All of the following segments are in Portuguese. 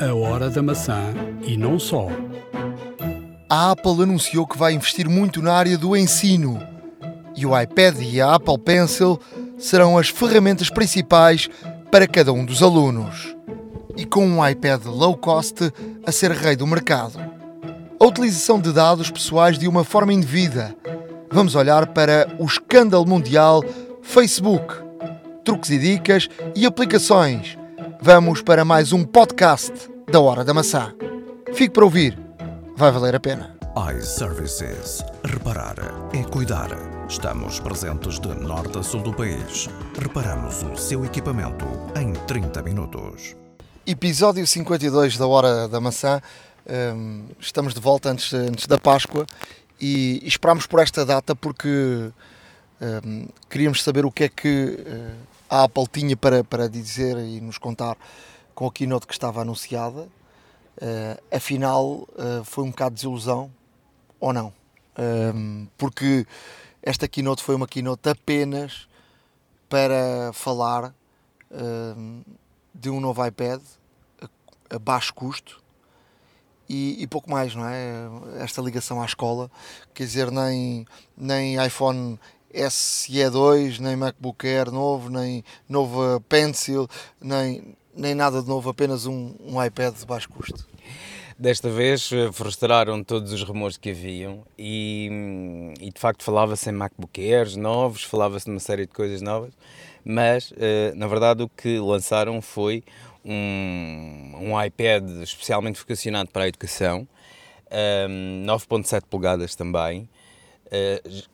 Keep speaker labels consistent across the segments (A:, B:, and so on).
A: A Hora da Maçã e não só.
B: A Apple anunciou que vai investir muito na área do ensino e o iPad e a Apple Pencil serão as ferramentas principais para cada um dos alunos. E com um iPad low cost a ser rei do mercado. A utilização de dados pessoais de uma forma indevida. Vamos olhar para o escândalo mundial Facebook, truques e dicas e aplicações. Vamos para mais um podcast da Hora da Maçã. Fique para ouvir, vai valer a pena.
C: iServices. Reparar é cuidar. Estamos presentes de norte a sul do país. Reparamos o seu equipamento em 30 minutos.
B: Episódio 52 da Hora da Maçã. Hum, estamos de volta antes, antes da Páscoa e, esperámos por esta data porque hum, queríamos saber o que é que eh, a Apple tinha para, para dizer e nos contar com a keynote que estava anunciada. Eh, afinal, eh, foi um bocado de desilusão ou não? Hum, porque esta keynote foi uma keynote apenas para falar hum, de um novo iPad a, a baixo custo e, e, pouco mais, não é? Esta ligação à escola, quer dizer, nem, nem iPhone SE2, nem MacBook Air novo, nem nova Pencil, nem, nem nada de novo, apenas um, um iPad de baixo custo.
D: Desta vez eh, frustraram todos os rumores que haviam e, e de facto falava-se em MacBook Airs novos, falava-se de uma série de coisas novas, mas eh, na verdade o que lançaram foi um, um iPad especialmente vocacionado para a educação, um, 9.7 polegadas também,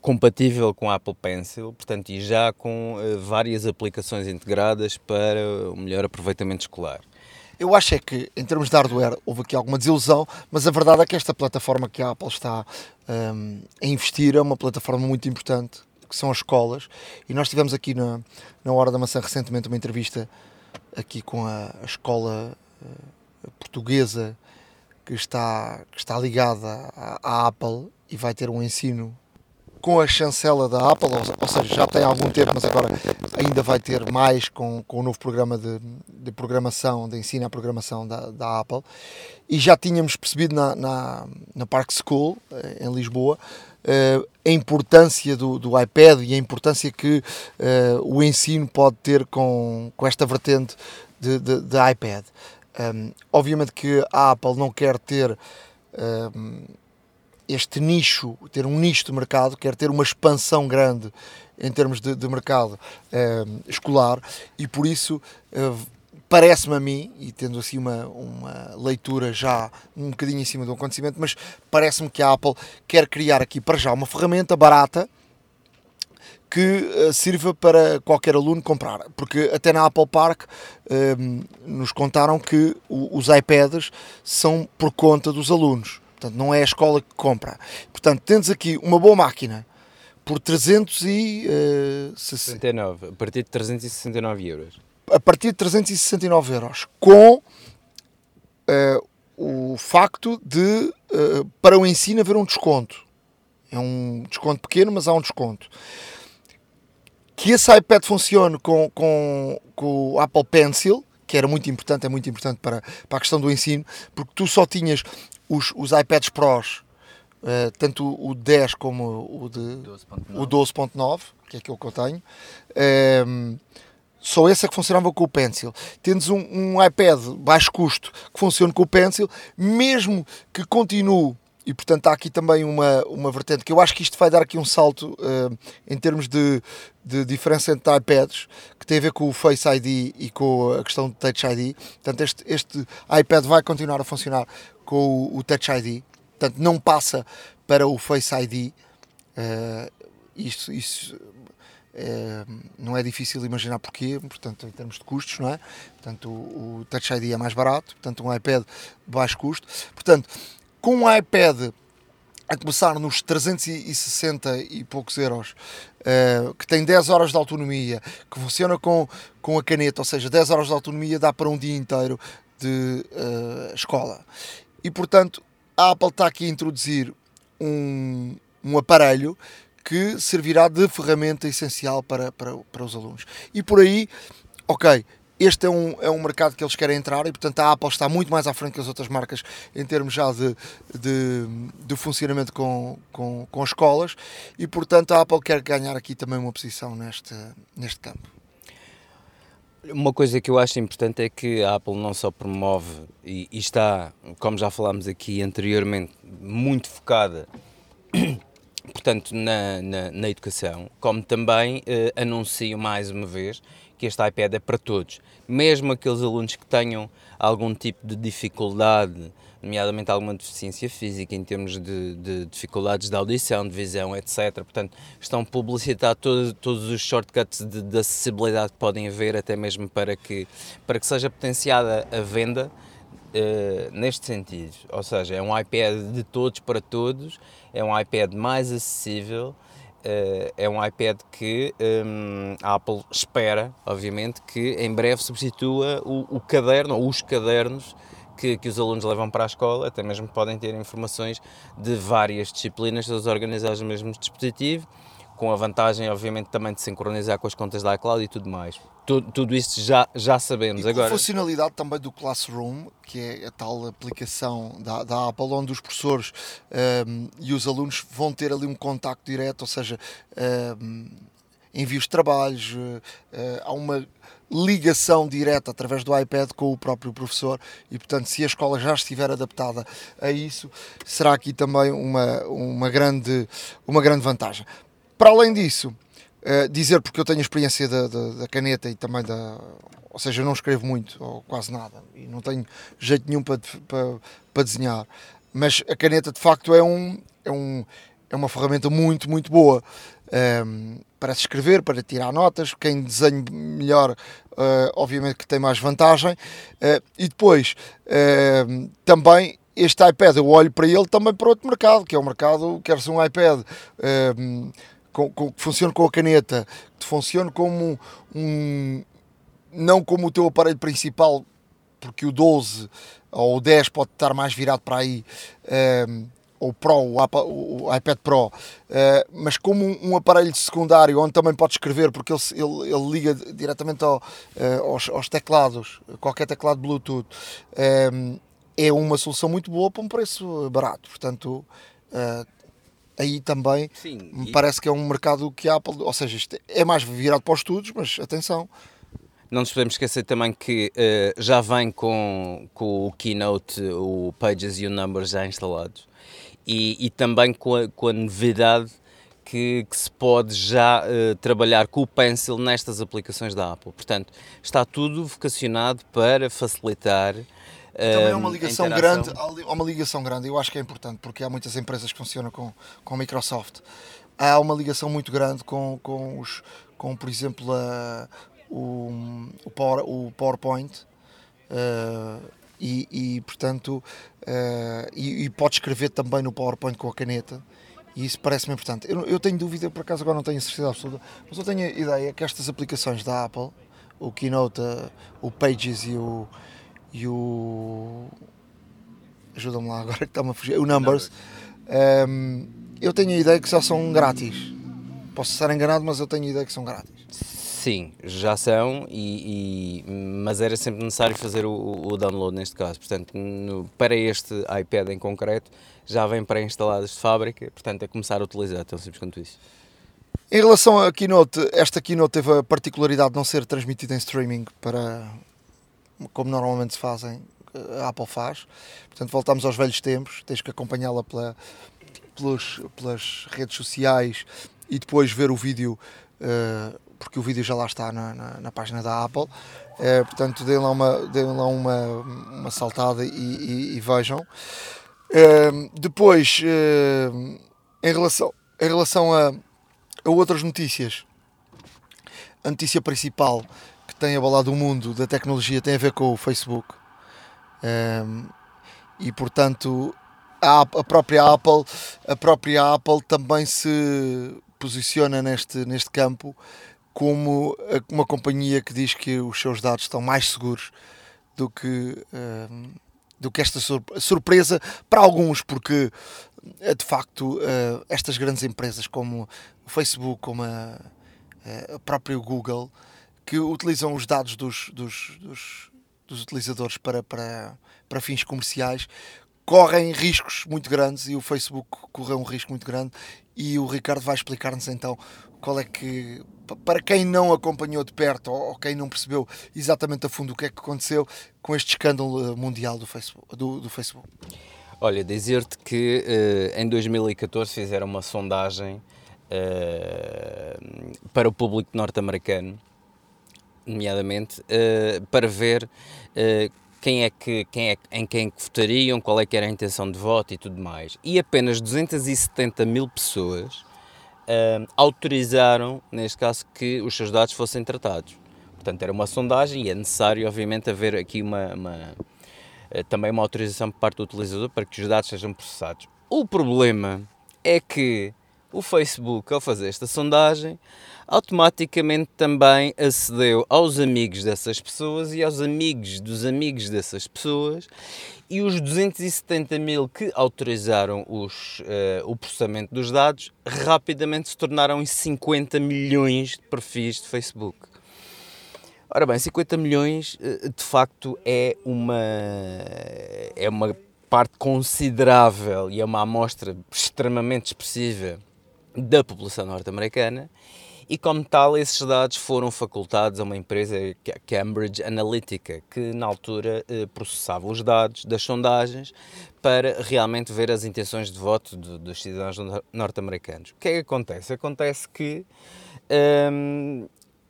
D: compatível com a Apple Pencil, portanto, e já com uh, várias aplicações integradas para o melhor aproveitamento escolar.
B: Eu acho é que, em termos de hardware, houve aqui alguma desilusão, mas a verdade é que esta plataforma que a Apple está um, a investir é uma plataforma muito importante, que são as escolas, e nós tivemos aqui na, na Hora da Maçã recentemente uma entrevista aqui com a, a escola uh, portuguesa que está, que está ligada à, Apple e vai ter um ensino com a chancela da Apple, ou, seja, já tem algum tempo, mas agora ainda vai ter mais com, com o novo programa de, de programação, de ensino à programação da, da Apple. E já tínhamos percebido na, na, na Park School, eh, em Lisboa, uh, a importância do, do, iPad e a importância que uh, o ensino pode ter com, com esta vertente de, de, de iPad. Um, obviamente que a Apple não quer ter um, este nicho, ter um nicho de mercado, quer ter uma expansão grande em termos de, de mercado um, escolar e por isso uh, parece-me a mim, e tendo assim uma, uma leitura já um bocadinho em cima do acontecimento, mas parece-me que a Apple quer criar aqui para já uma ferramenta barata que uh, sirva para qualquer aluno comprar. Porque até na Apple Park uh, nos contaram que os iPads são por conta dos alunos. Portanto, não é a escola que compra. Portanto, temos aqui uma boa máquina por 369,
D: uh, a partir de 369 euros
B: a partir de 369 euros, com uh, o facto de, uh, para o ensino, haver um desconto. É um desconto pequeno, mas há um desconto. Que esse iPad funcione com, com, com o Apple Pencil, que era muito importante, é muito importante para, para a questão do ensino, porque tu só tinhas os, os iPads Pros, uh, tanto o 10 como o de 12.9, o 12.9 que é aquilo que eu tenho. Uh, só esse é que funcionava com o Pencil. Tendes um, um iPad baixo custo que funciona com o Pencil, mesmo que continue e portanto há aqui também uma, uma vertente que eu acho que isto vai dar aqui um salto uh, em termos de, de diferença entre iPads que tem a ver com o Face ID e com a questão do Touch ID portanto este, este iPad vai continuar a funcionar com o, o Touch ID portanto não passa para o Face ID uh, isto, isto é, não é difícil imaginar porquê, portanto, em termos de custos, não é? Portanto, o, o Touch ID é mais barato, portanto, um iPad de baixo custo. Portanto, com um iPad a começar nos 360 e poucos euros, uh, que tem 10 horas de autonomia, que funciona com, com a caneta, ou seja, 10 horas de autonomia dá para um dia inteiro de uh, escola. E portanto, a Apple está aqui a introduzir um, um aparelho que servirá de ferramenta essencial para, para, para os alunos. E por aí, ok, este é um, é um mercado que eles querem entrar e, portanto, a Apple está muito mais à frente que as outras marcas em termos já de, de, de funcionamento com, com, com escolas e, portanto, a Apple quer ganhar aqui também uma posição neste, neste campo.
D: Uma coisa que eu acho importante é que a Apple não só promove e, e está, como já falámos aqui anteriormente, muito focada portanto, na, na, na, educação, como também eh, anuncio mais uma vez que este iPad é para todos, mesmo aqueles alunos que tenham algum tipo de dificuldade, nomeadamente alguma deficiência física em termos de, de dificuldades de audição, de visão, etc. Portanto, estão a publicitar todo, todos os shortcuts de, de, acessibilidade que podem haver, até mesmo para que, para que seja potenciada a venda uh, neste sentido. Ou seja, é um iPad de todos para todos, é um iPad mais acessível é um iPad que um, a Apple espera, obviamente, que em breve substitua o, o caderno ou os cadernos que, que, os alunos levam para a escola, até mesmo podem ter informações de várias disciplinas, todas organizadas no mesmo dispositivo com a vantagem, obviamente, também de sincronizar com as contas da iCloud e tudo mais. Tudo, tudo isso já, já sabemos.
B: E
D: Agora...
B: a funcionalidade também do Classroom, que é a tal aplicação da, da Apple, onde os professores um, e os alunos vão ter ali um contacto direto, ou seja, um, envios de trabalhos, uh, há uma ligação direta através do iPad com o próprio professor e portanto se a escola já estiver adaptada a isso será aqui também uma, uma, grande, uma grande vantagem para além disso, uh, dizer, porque eu tenho experiência da, da, da, caneta e também da. Ou seja, eu não escrevo muito, ou quase nada, e não tenho jeito nenhum para, para, para desenhar, mas a caneta de facto é, um, é, um, é uma ferramenta muito, muito boa. Um, ehm, para se escrever, para tirar notas, quem desenha melhor, uh, obviamente que tem mais vantagem. Uh, e depois, uh, também este iPad, eu olho para ele também para outro mercado, que é o mercado, quer ser um iPad ehm, com, com, que funcione com a caneta, que funcione como um. não como o teu aparelho principal, porque o 12 ou o 10 pode estar mais virado para aí, ehm, ou Pro, o, o iPad Pro, uh, mas como um, um, aparelho secundário onde também pode escrever, porque ele, ele, ele liga diretamente ao, uh, aos, aos, teclados, qualquer teclado Bluetooth, ehm, é uma solução muito boa para um preço barato. Portanto, uh, aí também Sim, me e... parece que é um mercado que a Apple, ou seja, isto é mais virado para os estudos, mas atenção.
D: Não nos podemos esquecer também que uh, já vem com, com o Keynote, o Pages e o Numbers já instalados e, e também com a, com a novidade que, que, se pode já uh, trabalhar com o Pencil nestas aplicações da Apple. Portanto, está tudo vocacionado para facilitar
B: também é uma ligação grande, há uma ligação grande, eu acho que é importante, porque há muitas empresas que funcionam com, com a Microsoft. Há uma ligação muito grande com, com, os, com por exemplo, a, o, o, Power, o PowerPoint. Uh, e, e, portanto uh, e, e pode escrever também no PowerPoint com a caneta e isso parece-me importante. Eu, eu, tenho dúvida, por acaso agora não tenho certeza absoluta, mas eu tenho a ideia que estas aplicações da Apple, o Keynote, o Pages e o, e o. Ajuda-me lá agora que está-me a fugir. O Numbers. Um, eu tenho a ideia que já são grátis. Posso estar enganado, mas eu tenho a ideia que são grátis.
D: Sim, já são, e, e mas era sempre necessário fazer o, o download neste caso. Portanto, no, para este iPad em concreto, já vem pré-instaladas de fábrica, portanto é começar a utilizar, tão simples quanto isso.
B: Em relação à Keynote, esta Keynote teve a particularidade de não ser transmitida em streaming para, como normalmente se fazem, a Apple faz. Portanto, voltamos aos velhos tempos, tens que acompanhá-la pela, pelos, pelas redes sociais e depois ver o vídeo, uh, porque o vídeo já lá está na, na, na página da Apple. Uh, portanto, deem lá uma, deem lá uma, uma saltada e, e, e vejam. Uh, depois, em relação, em relação a, a outras notícias, a notícia principal que tem abalado o mundo da tecnologia tem a ver com o Facebook. Um, e portanto a, a, própria Apple a própria Apple também se posiciona neste, neste campo como uma companhia que diz que os seus dados estão mais seguros do que um, do que esta surpresa para alguns porque de facto estas grandes empresas como o Facebook como a, a própria Google que utilizam os dados dos, dos, dos, dos utilizadores para, para, para fins comerciais correm riscos muito grandes e o Facebook correu um risco muito grande e o Ricardo vai explicar-nos então qual é que para quem não acompanhou de perto ou quem não percebeu exatamente a fundo o que é que aconteceu com este escândalo eh, mundial do Facebook. Do, do Facebook.
D: Olha, dizer-te que uh, em 2014 fizeram uma sondagem uh, para o público norte-americano, nomeadamente, uh, para ver quem é que, quem é, em quem votariam, qual é que era a intenção de voto e tudo mais. E apenas 270 mil pessoas uh, autorizaram, neste caso, que os seus dados fossem tratados. Portanto, era uma sondagem e é necessário, obviamente, haver aqui uma, uma uh, também uma autorização por parte do utilizador para que os dados sejam processados. O problema é que o Facebook, ao fazer esta sondagem, automaticamente também acedeu aos amigos dessas pessoas e aos amigos dos amigos dessas pessoas e os 270 mil que autorizaram os, uh, o processamento dos dados rapidamente se tornaram em 50 milhões de perfis de Facebook. Ora bem, 50 milhões eh, de facto é uma, é uma parte considerável e é uma amostra extremamente expressiva da população norte-americana e, como tal, esses dados foram facultados a uma empresa, é Cambridge Analytica, que na altura eh, processava os dados das sondagens para realmente ver as intenções de voto dos cidadãos norte-americanos. O que é que acontece? Acontece que hum,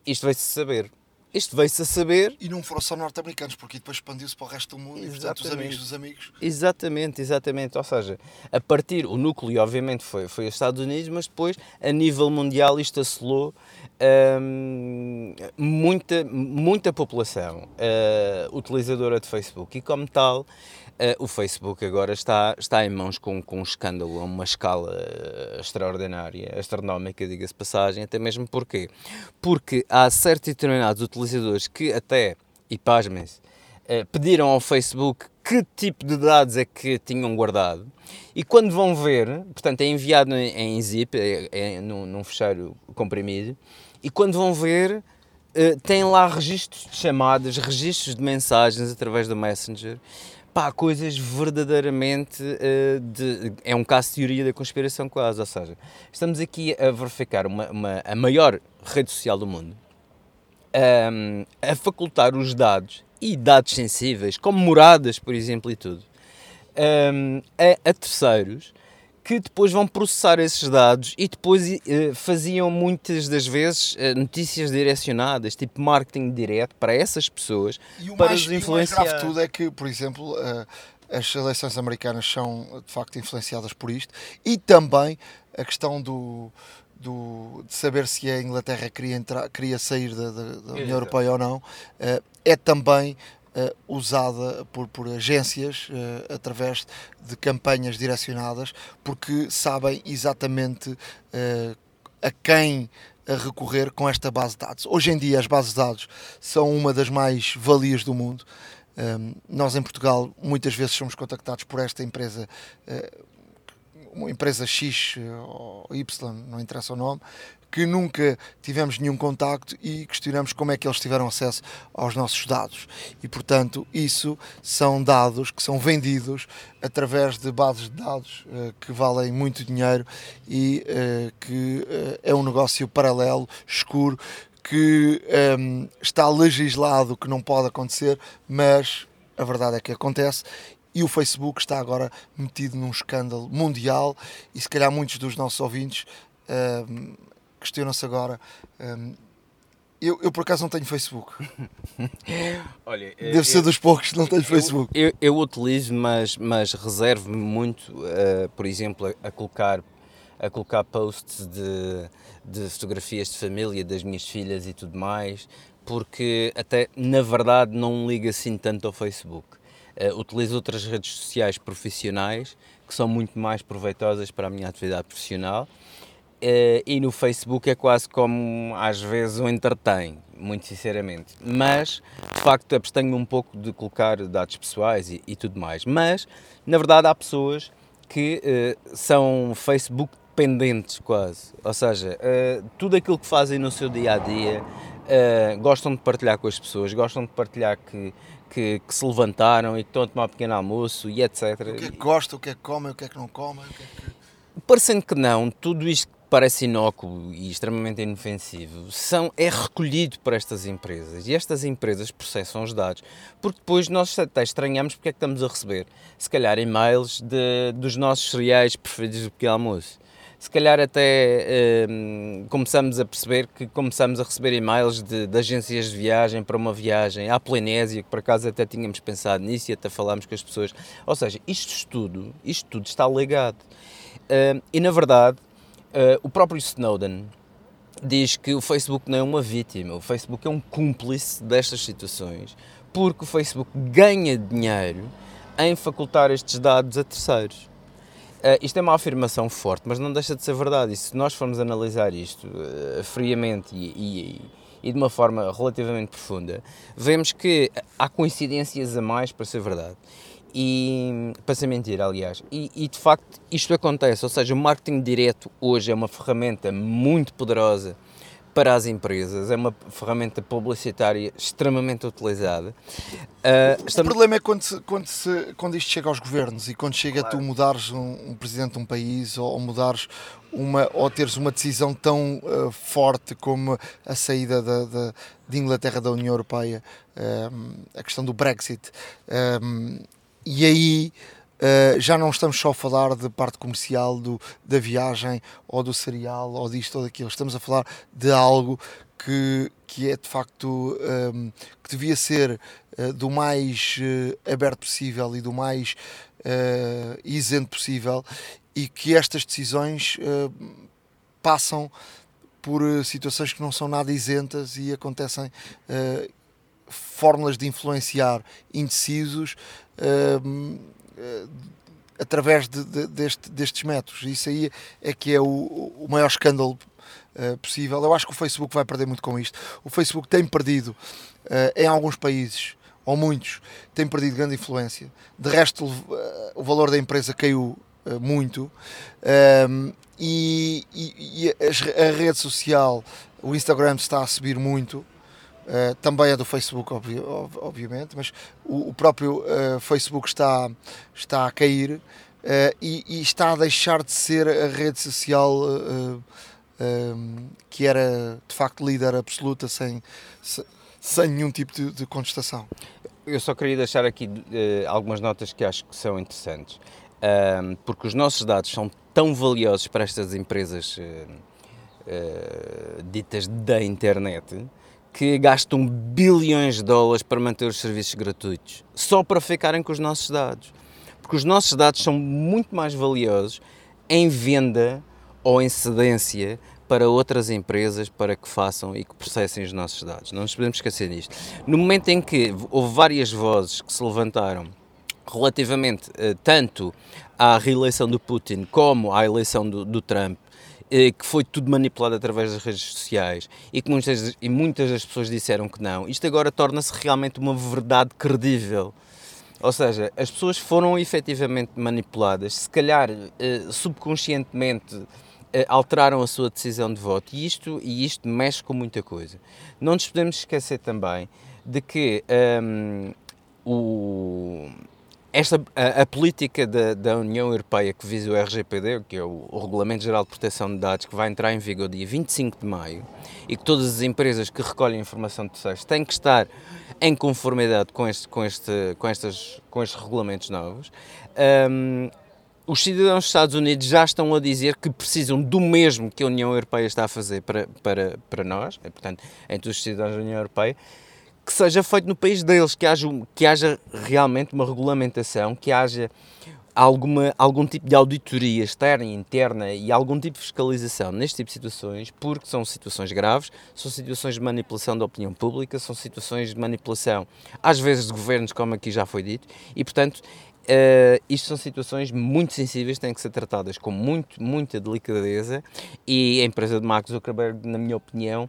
D: isto vai-se saber isto veio-se a saber.
B: E não foram só norte-americanos, porque depois expandiu-se para o resto do mundo exatamente. e, portanto, os amigos dos amigos.
D: Exatamente, exatamente. Ou seja, a partir, o núcleo, obviamente, foi, foi os Estados Unidos, mas depois, a nível mundial, isto assolou hum, muita, muita população uh, utilizadora de Facebook. E, como tal, Uh, o Facebook agora está, está em mãos com, com um escândalo a uma escala uh, extraordinária, astronómica, diga-se passagem, até mesmo porquê? Porque há certos determinados utilizadores que até, e pasmem-se, uh, pediram ao Facebook que tipo de dados é que tinham guardado e quando vão ver, portanto é enviado em, em zip, é, é, num, num fecheiro comprimido, e quando vão ver, uh, tem lá registros de chamadas, registros de mensagens através do Messenger pá, coisas verdadeiramente uh, de, é um caso de teoria da conspiração quase, ou seja, estamos aqui a verificar uma, uma a maior rede social do mundo um, a facultar os dados e dados sensíveis, como moradas, por exemplo, e tudo, um, a, a terceiros que depois vão processar esses dados e depois uh, faziam muitas das vezes uh, notícias direcionadas, tipo marketing direto para essas pessoas,
B: e o
D: para
B: mais,
D: os influenciar.
B: E o mais grave tudo é que, por exemplo, uh, as eleições americanas são de facto influenciadas por isto e também a questão do, do, de saber se a Inglaterra queria, entrar, queria sair da, da, da União Europeia ou não, é também uh, usada por, por agências uh, através de campanhas direcionadas, porque sabem exatamente uh, a quem a recorrer com esta base de dados. Hoje em dia, as bases de dados são uma das mais valias do mundo. Um, nós, em Portugal, muitas vezes somos contactados por esta empresa uma empresa X ou Y, não interessa o nome, que nunca tivemos nenhum contacto e questionamos como é que eles tiveram acesso aos nossos dados. E, portanto, isso são dados que são vendidos através de bases de dados uh, que valem muito dinheiro e uh, que uh, é um negócio paralelo, escuro, que um, ehm, está legislado que não pode acontecer, mas a verdade é que acontece e o Facebook está agora metido num escândalo mundial e se calhar muitos dos nossos ouvintes ehm, questionam-se agora. Um, eu, eu, por acaso não tenho Facebook. Olha, Deve eu, ser dos poucos que não tenho Facebook.
D: Eu, eu, utilizo, mas, mas reservo-me muito, uh, por exemplo, a, a, colocar, a colocar posts de, de fotografias de família das minhas filhas e tudo mais, porque até na verdade não ligo assim tanto ao Facebook. Uh, utilizo outras redes sociais profissionais que são muito mais proveitosas para a minha atividade profissional e no Facebook é quase como às vezes o entretém, muito sinceramente. Mas de facto abstenho um pouco de colocar dados pessoais e, e tudo mais. Mas na verdade há pessoas que uh, são Facebook dependentes quase. Ou seja, uh, tudo aquilo que fazem no seu dia a dia gostam de partilhar com as pessoas, gostam de partilhar que, que, que, se levantaram e que estão a tomar um pequeno almoço e etc.
B: O que é que gostam, o que é que comem, o que é que não comem. Que é que...
D: Parecendo que não, tudo isto parece inócuo e extremamente inofensivo são, é recolhido por estas empresas e estas empresas processam os dados porque depois nós até estranhamos porque é que estamos a receber se calhar e-mails de, dos nossos cereais preferidos do pequeno almoço se calhar até hum, começamos a perceber que começamos a receber e-mails de, de, agências de viagem para uma viagem à Polinésia, que por acaso até tínhamos pensado nisso e até falámos com as pessoas. Ou seja, isto tudo, isto tudo está ligado. Hum, e na verdade, Uh, o próprio Snowden diz que o Facebook não é uma vítima, o Facebook é um cúmplice destas situações, porque o Facebook ganha dinheiro em facultar estes dados a terceiros. Uh, isto é uma afirmação forte, mas não deixa de ser verdade. E se nós formos analisar isto uh, friamente e, e, e, de uma forma relativamente profunda, vemos que há coincidências a mais para ser verdade e para ser mentira, aliás. E, e, de facto isto acontece, ou seja, o marketing direto hoje é uma ferramenta muito poderosa para as empresas, é uma ferramenta publicitária extremamente utilizada.
B: Uh, estamos... O problema é quando, se, quando, se, quando isto chega aos governos e quando chega claro. a tu mudares um, um, presidente de um país ou, ou mudares uma, ou teres uma decisão tão uh, forte como a saída da, da, de Inglaterra da União Europeia, uh, a questão do Brexit. E aí uh, já não estamos só a falar de parte comercial do, da viagem ou do cereal ou disto ou daquilo, estamos a falar de algo que, que é de facto um, ehm, que devia ser uh, do mais uh, aberto possível e do mais uh, isento possível e que estas decisões passam por situações que não são nada isentas e acontecem fórmulas de influenciar indecisos uh, através de, de, deste, destes métodos. Isso aí é que é o, o maior escândalo uh, possível. Eu acho que o Facebook vai perder muito com isto. O Facebook tem perdido uh, em alguns países, ou muitos, tem perdido grande influência. De resto, o valor da empresa caiu muito. E, a rede social, o Instagram está a subir muito. Uh, também é do Facebook, obvi obviamente, mas o, o próprio uh, Facebook está, está a cair uh, e, e, está a deixar de ser a rede social que era de facto líder absoluta sem, sem nenhum tipo de, de contestação.
D: Eu só queria deixar aqui algumas notas que acho que são interessantes, porque os nossos dados são tão valiosos para estas empresas ditas da internet que gastam bilhões de dólares para manter os serviços gratuitos, só para ficarem com os nossos dados. Porque os nossos dados são muito mais valiosos em venda ou em cedência para outras empresas para que façam e que processem os nossos dados. Não nos podemos esquecer disto. No momento em que houve várias vozes que se levantaram relativamente uh, tanto à reeleição do Putin como à eleição do, do Trump eh, que foi tudo manipulado através das redes sociais e que muitas, e muitas das pessoas disseram que não, isto agora torna-se realmente uma verdade credível. Ou seja, as pessoas foram efetivamente manipuladas, se calhar eh, subconscientemente eh, alteraram a sua decisão de voto e isto, e isto mexe com muita coisa. Não nos podemos esquecer também de que um, ehm, o, esta, a, a política da, da, União Europeia que visa o RGPD, que é o, o, Regulamento Geral de Proteção de Dados, que vai entrar em vigor dia 25 de maio, e que todas as empresas que recolhem informação de terceiros têm que estar em conformidade com, este, com, este, com, estas, com estes regulamentos novos, um, os cidadãos dos Estados Unidos já estão a dizer que precisam do mesmo que a União Europeia está a fazer para, para, para nós, e, portanto, entre os cidadãos da União Europeia, que seja feito no país deles, que haja, que haja realmente uma regulamentação, que haja alguma, algum tipo de auditoria externa e interna e algum tipo de fiscalização neste tipo de situações, porque são situações graves, são situações de manipulação da opinião pública, são situações de manipulação, às vezes, de governos, como aqui já foi dito, e portanto. Uh, isto são situações muito sensíveis, têm que ser tratadas com muito, muita delicadeza e a empresa de Mark Zuckerberg, na minha opinião,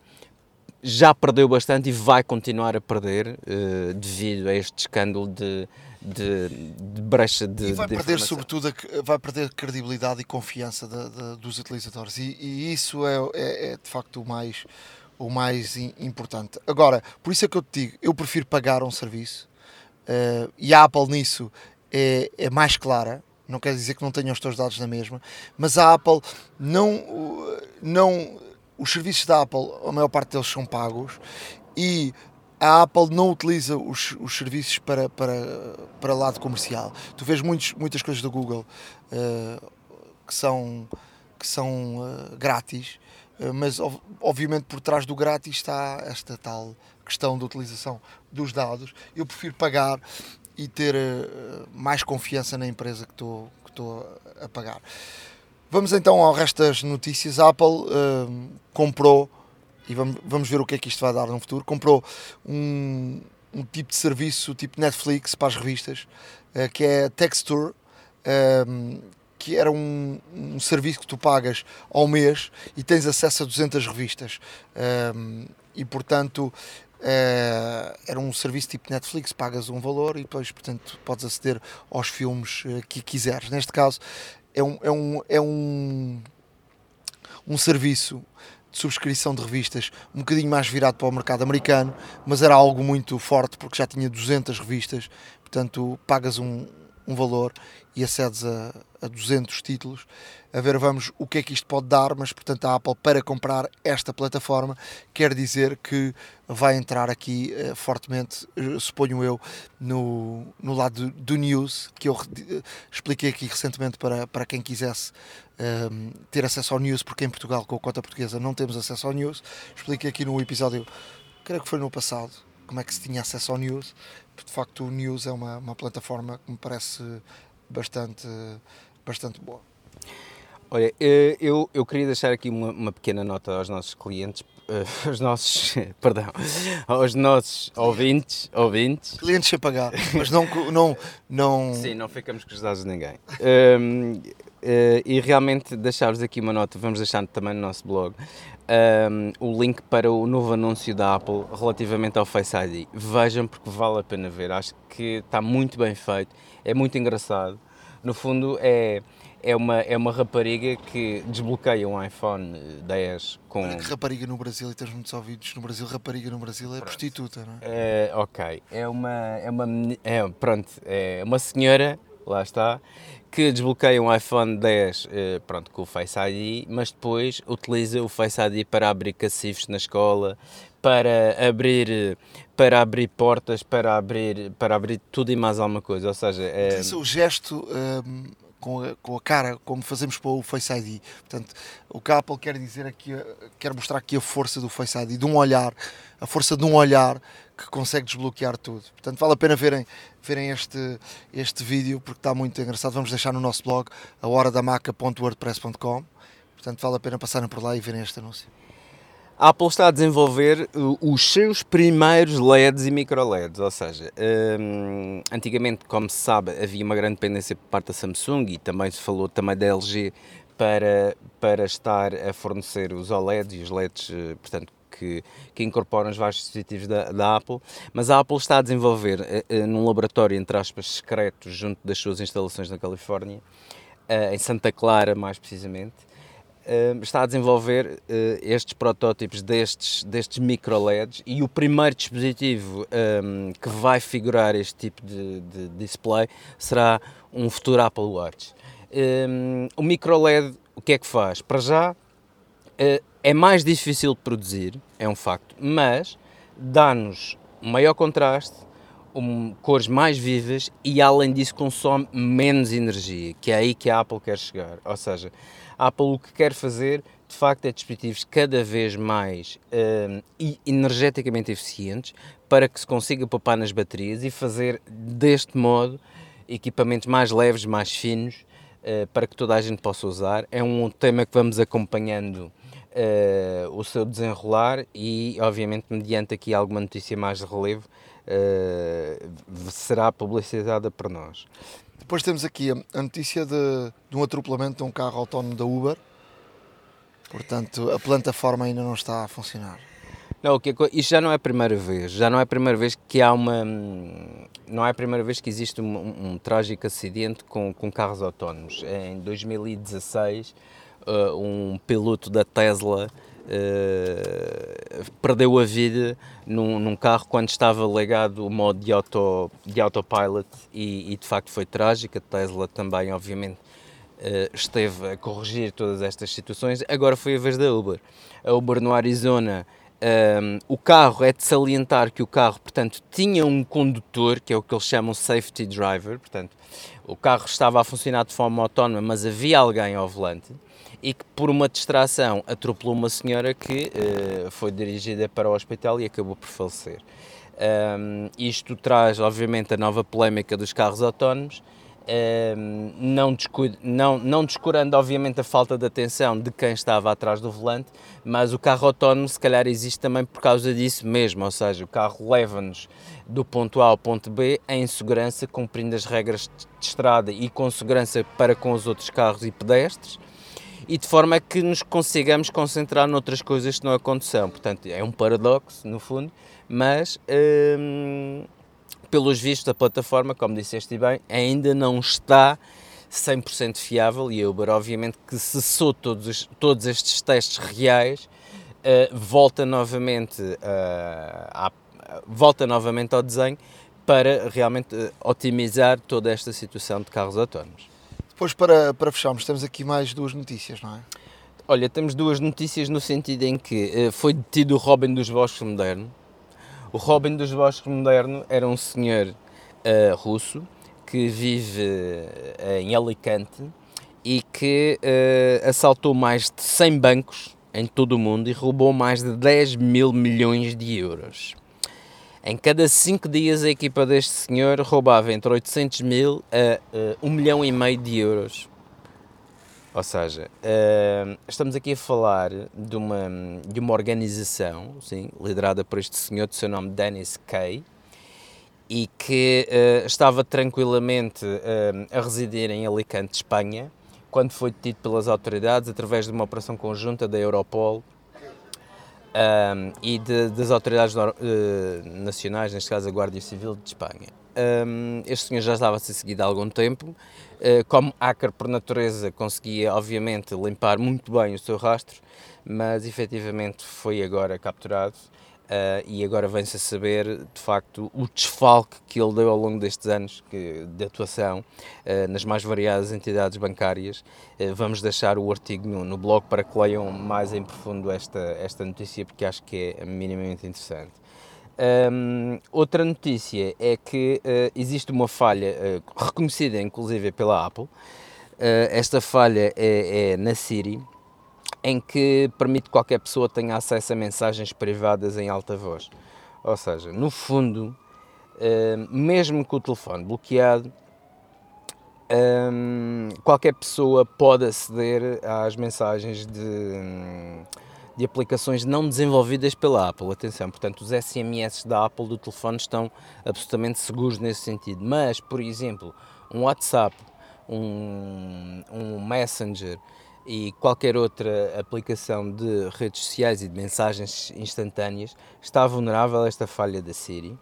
D: já perdeu bastante e vai continuar a perder uh, devido a este escândalo de, de, de brecha de.
B: E vai
D: de
B: perder, sobretudo, a, vai perder credibilidade e confiança de, de, dos utilizadores. E, e isso é, é, é, de facto o mais, o mais importante. Agora, por isso é que eu te digo, eu prefiro pagar um serviço uh, e a Apple nisso é, é mais clara. Não quer dizer que não tenham os teus dados na mesma, mas a Apple não, não os serviços da Apple, a maior parte deles são pagos e a Apple não utiliza os, os serviços para, para, para lado comercial. Tu vês muitos, muitas coisas do Google uh, que são, que são uh, grátis, uh, mas obviamente por trás do grátis está esta tal questão da utilização dos dados. Eu prefiro pagar e ter mais confiança na empresa que estou, que estou a pagar. Vamos então ao resto das notícias. A Apple comprou e vamos, vamos ver o que é que isto vai dar no futuro. Comprou um, um tipo de serviço, tipo Netflix para as revistas, uh, que é Texture, um, que era um, um, serviço que tu pagas ao mês e tens acesso a 200 revistas. E portanto, uh, era um serviço tipo Netflix, pagas um valor e depois, portanto, podes aceder aos filmes uh, que quiseres. Neste caso, é um, é um, é um, um serviço de subscrição de revistas um bocadinho mais virado para o mercado americano, mas era algo muito forte porque já tinha 200 revistas, portanto pagas um, um valor e acedes a, a 200 títulos. A ver, vamos o que é que isto pode dar, mas portanto a Apple para comprar esta plataforma quer dizer que vai entrar aqui uh, fortemente, uh, suponho eu, no, no lado do, news, que eu uh, expliquei aqui recentemente para, para quem quisesse ehm, ter acesso ao news, porque em Portugal com a conta portuguesa não temos acesso ao news. Expliquei aqui no episódio, creio que foi no passado, como é que se tinha acesso ao news de facto o News é uma, uma plataforma que me parece bastante, bastante boa.
D: Olha, eh, eu, eu queria deixar aqui uma, uma pequena nota aos nossos clientes, eh, aos nossos, perdão, aos nossos ouvintes, ouvintes.
B: Clientes sem pagar, mas não, não, não...
D: Sim, não ficamos com os dados de ninguém. Um, uh, eh, e realmente deixar-vos aqui uma nota, vamos deixar também no nosso blog, um, o link para o novo anúncio da Apple relativamente ao Face ID. Vejam porque vale a pena ver. Acho que está muito bem feito, é muito engraçado. No fundo, é, é, uma, é uma rapariga que desbloqueia um iPhone 10 com.
B: Olha que rapariga no Brasil, e tens muitos ouvidos no Brasil, rapariga no Brasil é pronto. prostituta, não
D: é? é? Ok, é uma. É uma é, pronto, é uma senhora, lá está, que desbloqueia um iPhone 10 eh, pronto, com o Face ID, mas depois utiliza o Face ID para abrir cacifes na escola, para abrir, para abrir portas, para abrir, para abrir tudo e mais alguma coisa. Ou seja,
B: é... o gesto um, com, a, com a cara, como fazemos para o Face ID. Portanto, o que a Apple quer dizer aqui, quer mostrar aqui a força do Face ID, de um olhar, a força de um olhar que consegue desbloquear tudo. Portanto, vale a pena verem, verem este, este vídeo porque está muito engraçado. Vamos deixar no nosso blog, a horadamaca.wordpress.com. Portanto, vale a pena passarem por lá e verem este anúncio.
D: A Apple está a desenvolver os seus primeiros LEDs e micro LEDs, ou seja, um, antigamente, como se sabe, havia uma grande dependência por parte da Samsung e também se falou também da LG para, para estar a fornecer os OLEDs e os LEDs, eh, portanto, que, que incorporam os vários dispositivos da, da, Apple, mas a Apple está a desenvolver uh, num laboratório, entre aspas, secreto, junto das suas instalações na Califórnia, uh, em Santa Clara mais precisamente, uh, está a desenvolver estes protótipos destes, destes micro LEDs e o primeiro dispositivo um, que vai figurar este tipo de, de display será um futuro Apple Watch. Um, o micro LED o que é que faz? Para já é mais difícil de produzir, é um facto, mas dá-nos maior contraste, um, cores mais vivas e além disso consome menos energia, que é aí que a Apple quer chegar. Ou seja, a Apple o que quer fazer de facto é dispositivos cada vez mais um, energeticamente eficientes para que se consiga poupar nas baterias e fazer deste modo equipamentos mais leves, mais finos, uh, para que toda a gente possa usar. É um tema que vamos acompanhando uh, o seu desenrolar e, obviamente, mediante aqui alguma notícia mais de relevo, uh, será publicizada por nós.
B: Depois temos aqui a notícia de, de um atropelamento de um carro autónomo da Uber. Portanto, a plataforma ainda não está a funcionar.
D: Não, que, isto já não é a primeira vez. Já não é a primeira vez que há uma. Não é a primeira vez que existe um, um, um trágico acidente com, com carros autónomos. Em 2016 uh, um piloto da Tesla uh, perdeu a vida num, num, carro quando estava ligado o modo de, auto, de autopilot e, e de facto foi trágico. A Tesla também, obviamente, uh, esteve a corrigir todas estas situações. Agora foi a vez da Uber. A Uber no Arizona um, o carro é de salientar que o carro, portanto, tinha um condutor, que é o que eles chamam safety driver, portanto, o carro estava a funcionar de forma autónoma, mas havia alguém ao volante e que, por uma distração, atropelou uma senhora que uh, foi dirigida para o hospital e acabou por falecer. Um, isto traz, obviamente, a nova polémica dos carros autónomos. Ehm, não, não, não descurando obviamente a falta de atenção de quem estava atrás do volante, mas o carro autónomo se calhar existe também por causa disso mesmo, ou seja, o carro leva-nos do ponto A ao ponto B em segurança, cumprindo as regras de estrada e com segurança para com os outros carros e pedestres, e de forma que nos consigamos concentrar noutras coisas que não aconteceram. Portanto, é um paradoxo, no fundo, mas hum, pelos vistos, a plataforma, como disseste bem, ainda não está 100% fiável e a Uber, obviamente, que cessou todos, todos estes testes reais, uh, volta, novamente, uh, à, volta novamente ao desenho para realmente uh, otimizar toda esta situação de carros autónomos.
B: Depois, para, para fecharmos, temos aqui mais duas notícias, não é?
D: Olha, temos duas notícias no sentido em que foi detido o Robin dos Bosques Moderno, o Robin dos Bosques Moderno era um senhor uh, russo que vive uh, em Alicante e que assaltou mais de 100 bancos em todo o mundo e roubou mais de 10 mil milhões de euros. Em cada cinco dias a equipa deste senhor roubava entre 800 mil a 1 milhão e meio de euros. Ou seja, uh, estamos aqui a falar de uma, de uma organização sim, liderada por este senhor de seu nome Dennis Kay e que uh, estava tranquilamente uh, a residir em Alicante, Espanha, quando foi detido pelas autoridades através de uma operação conjunta da Europol um, e de, das autoridades nacionais, neste caso a Guardia Civil de Espanha. Um, este senhor já estava a ser seguido há algum tempo eh, como hacker por natureza conseguia obviamente limpar muito bem o seu rastro, mas efetivamente foi agora capturado uh, e agora vem-se a saber de facto o desfalque que ele deu ao longo destes anos que, de atuação uh, nas mais variadas entidades bancárias. vamos deixar o artigo no, no blog para que leiam mais em profundo esta, esta notícia porque acho que é minimamente interessante. Um, outra notícia é que uh, existe uma falha uh, reconhecida inclusive pela Apple. Uh, esta falha é, é, na Siri, em que permite que qualquer pessoa tenha acesso a mensagens privadas em alta voz. Ou seja, no fundo, mesmo com o telefone bloqueado, um, qualquer pessoa pode aceder às mensagens de. De aplicações não desenvolvidas pela Apple. Atenção, portanto, os SMS da Apple do telefone estão absolutamente seguros nesse sentido. Mas, por exemplo, um WhatsApp, um, um Messenger e qualquer outra aplicação de redes sociais e de mensagens instantâneas está vulnerável a esta falha da Siri.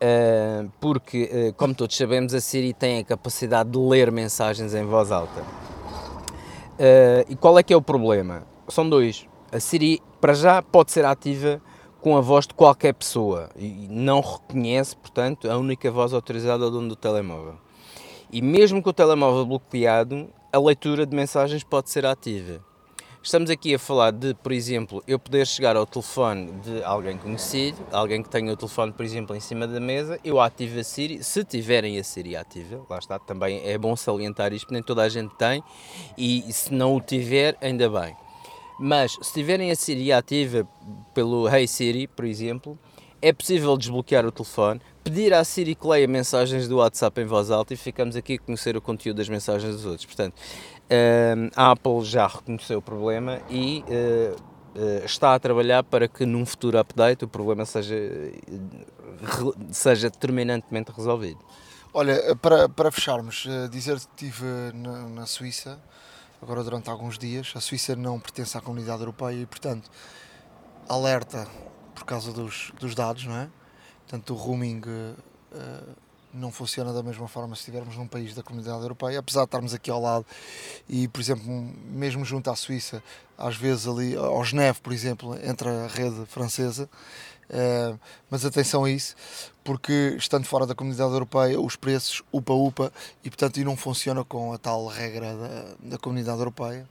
D: Uh, porque, uh, como todos sabemos, a Siri tem a capacidade de ler mensagens em voz alta. Uh, e qual é que é o problema? São dois a Siri, para já, pode ser ativa com a voz de qualquer pessoa e não reconhece, portanto, a única voz autorizada ao dono do telemóvel. E mesmo com o telemóvel bloqueado, a leitura de mensagens pode ser ativa. Estamos aqui a falar de, por exemplo, eu poder chegar ao telefone de alguém conhecido, alguém que tenha o telefone, por exemplo, em cima da mesa, eu ativo a Siri, se tiverem a Siri ativa, lá está, também é bom salientar isto, nem toda a gente tem, e se não o tiver, ainda bem. Mas se tiverem a Siri ativa pelo Hey Siri, por exemplo, é possível desbloquear o telefone, pedir à Siri que leia mensagens do WhatsApp em voz alta e ficamos aqui a conhecer o conteúdo das mensagens dos outros. Portanto, hum, a Apple já reconheceu o problema e uh, uh, está a trabalhar para que num futuro update o problema seja, seja determinantemente resolvido.
B: Olha, para, para fecharmos, uh, dizer que estive na, na Suíça agora durante alguns dias. A Suíça não pertence à comunidade europeia e, portanto, alerta por causa dos, dos dados, não é? Portanto, o roaming uh, não funciona da mesma forma se estivermos num país da comunidade europeia, apesar de estarmos aqui ao lado e, por exemplo, mesmo junto à Suíça, às vezes ali ao Geneve, por exemplo, entre a rede francesa. Uh, mas atenção a isso, porque estando fora da comunidade europeia, os preços upa-upa e, portanto, e não funciona com a tal regra da, da comunidade europeia.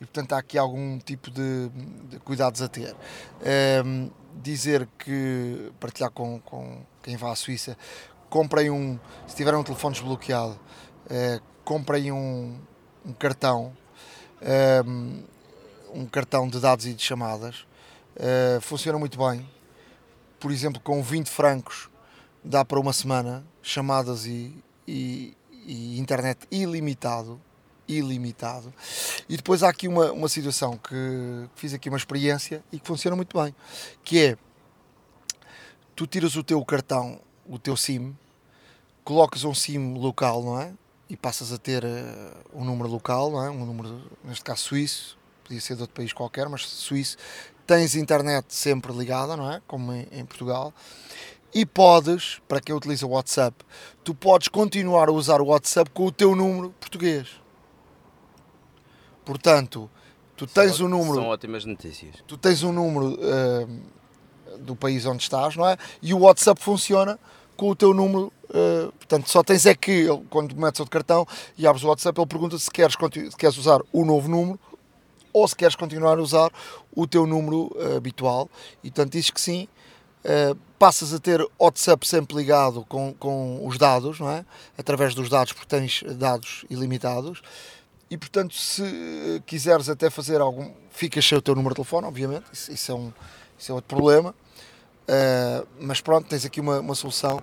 B: E, portanto, há aqui algum tipo de, de cuidados a ter. Uh, dizer que, partilhar com, com quem vá à Suíça, comprem um, se tiverem um telefone desbloqueado, uh, comprem um, um cartão, um, um, cartão de dados e de chamadas. Uh, funciona muito bem. Por exemplo, com 20 francos dá para uma semana chamadas e, e, e internet ilimitado. Ilimitado. E depois há aqui uma, uma situação que fiz aqui uma experiência e que funciona muito bem, que é tu tiras o teu cartão o teu SIM, colocas um SIM local, não é? E passas a ter uh, um número local, não é? Um número, neste caso suíço, podia ser de outro país qualquer, mas suíço. Tens internet sempre ligada, não é? Como em, em Portugal. E podes, para quem utiliza o WhatsApp, tu podes continuar a usar o WhatsApp com o teu número português. Portanto, tu tens o um número.
D: São ótimas notícias.
B: Tu tens um número uh, do país onde estás, não é? E o WhatsApp funciona com o teu número. Uh, portanto, só tens é que, quando metes o cartão e abres o WhatsApp, ele pergunta se queres, se queres usar o novo número ou se queres continuar a usar o teu número uh, habitual. E portanto, dizes que sim. Uh, passas a ter WhatsApp sempre ligado com, com os dados, não é? Através dos dados, porque tens dados ilimitados. E portanto, se quiseres até fazer algum. Ficas sem o teu número de telefone, obviamente, isso, isso é, um, isso é outro problema. Uh, mas pronto, tens aqui uma, uma solução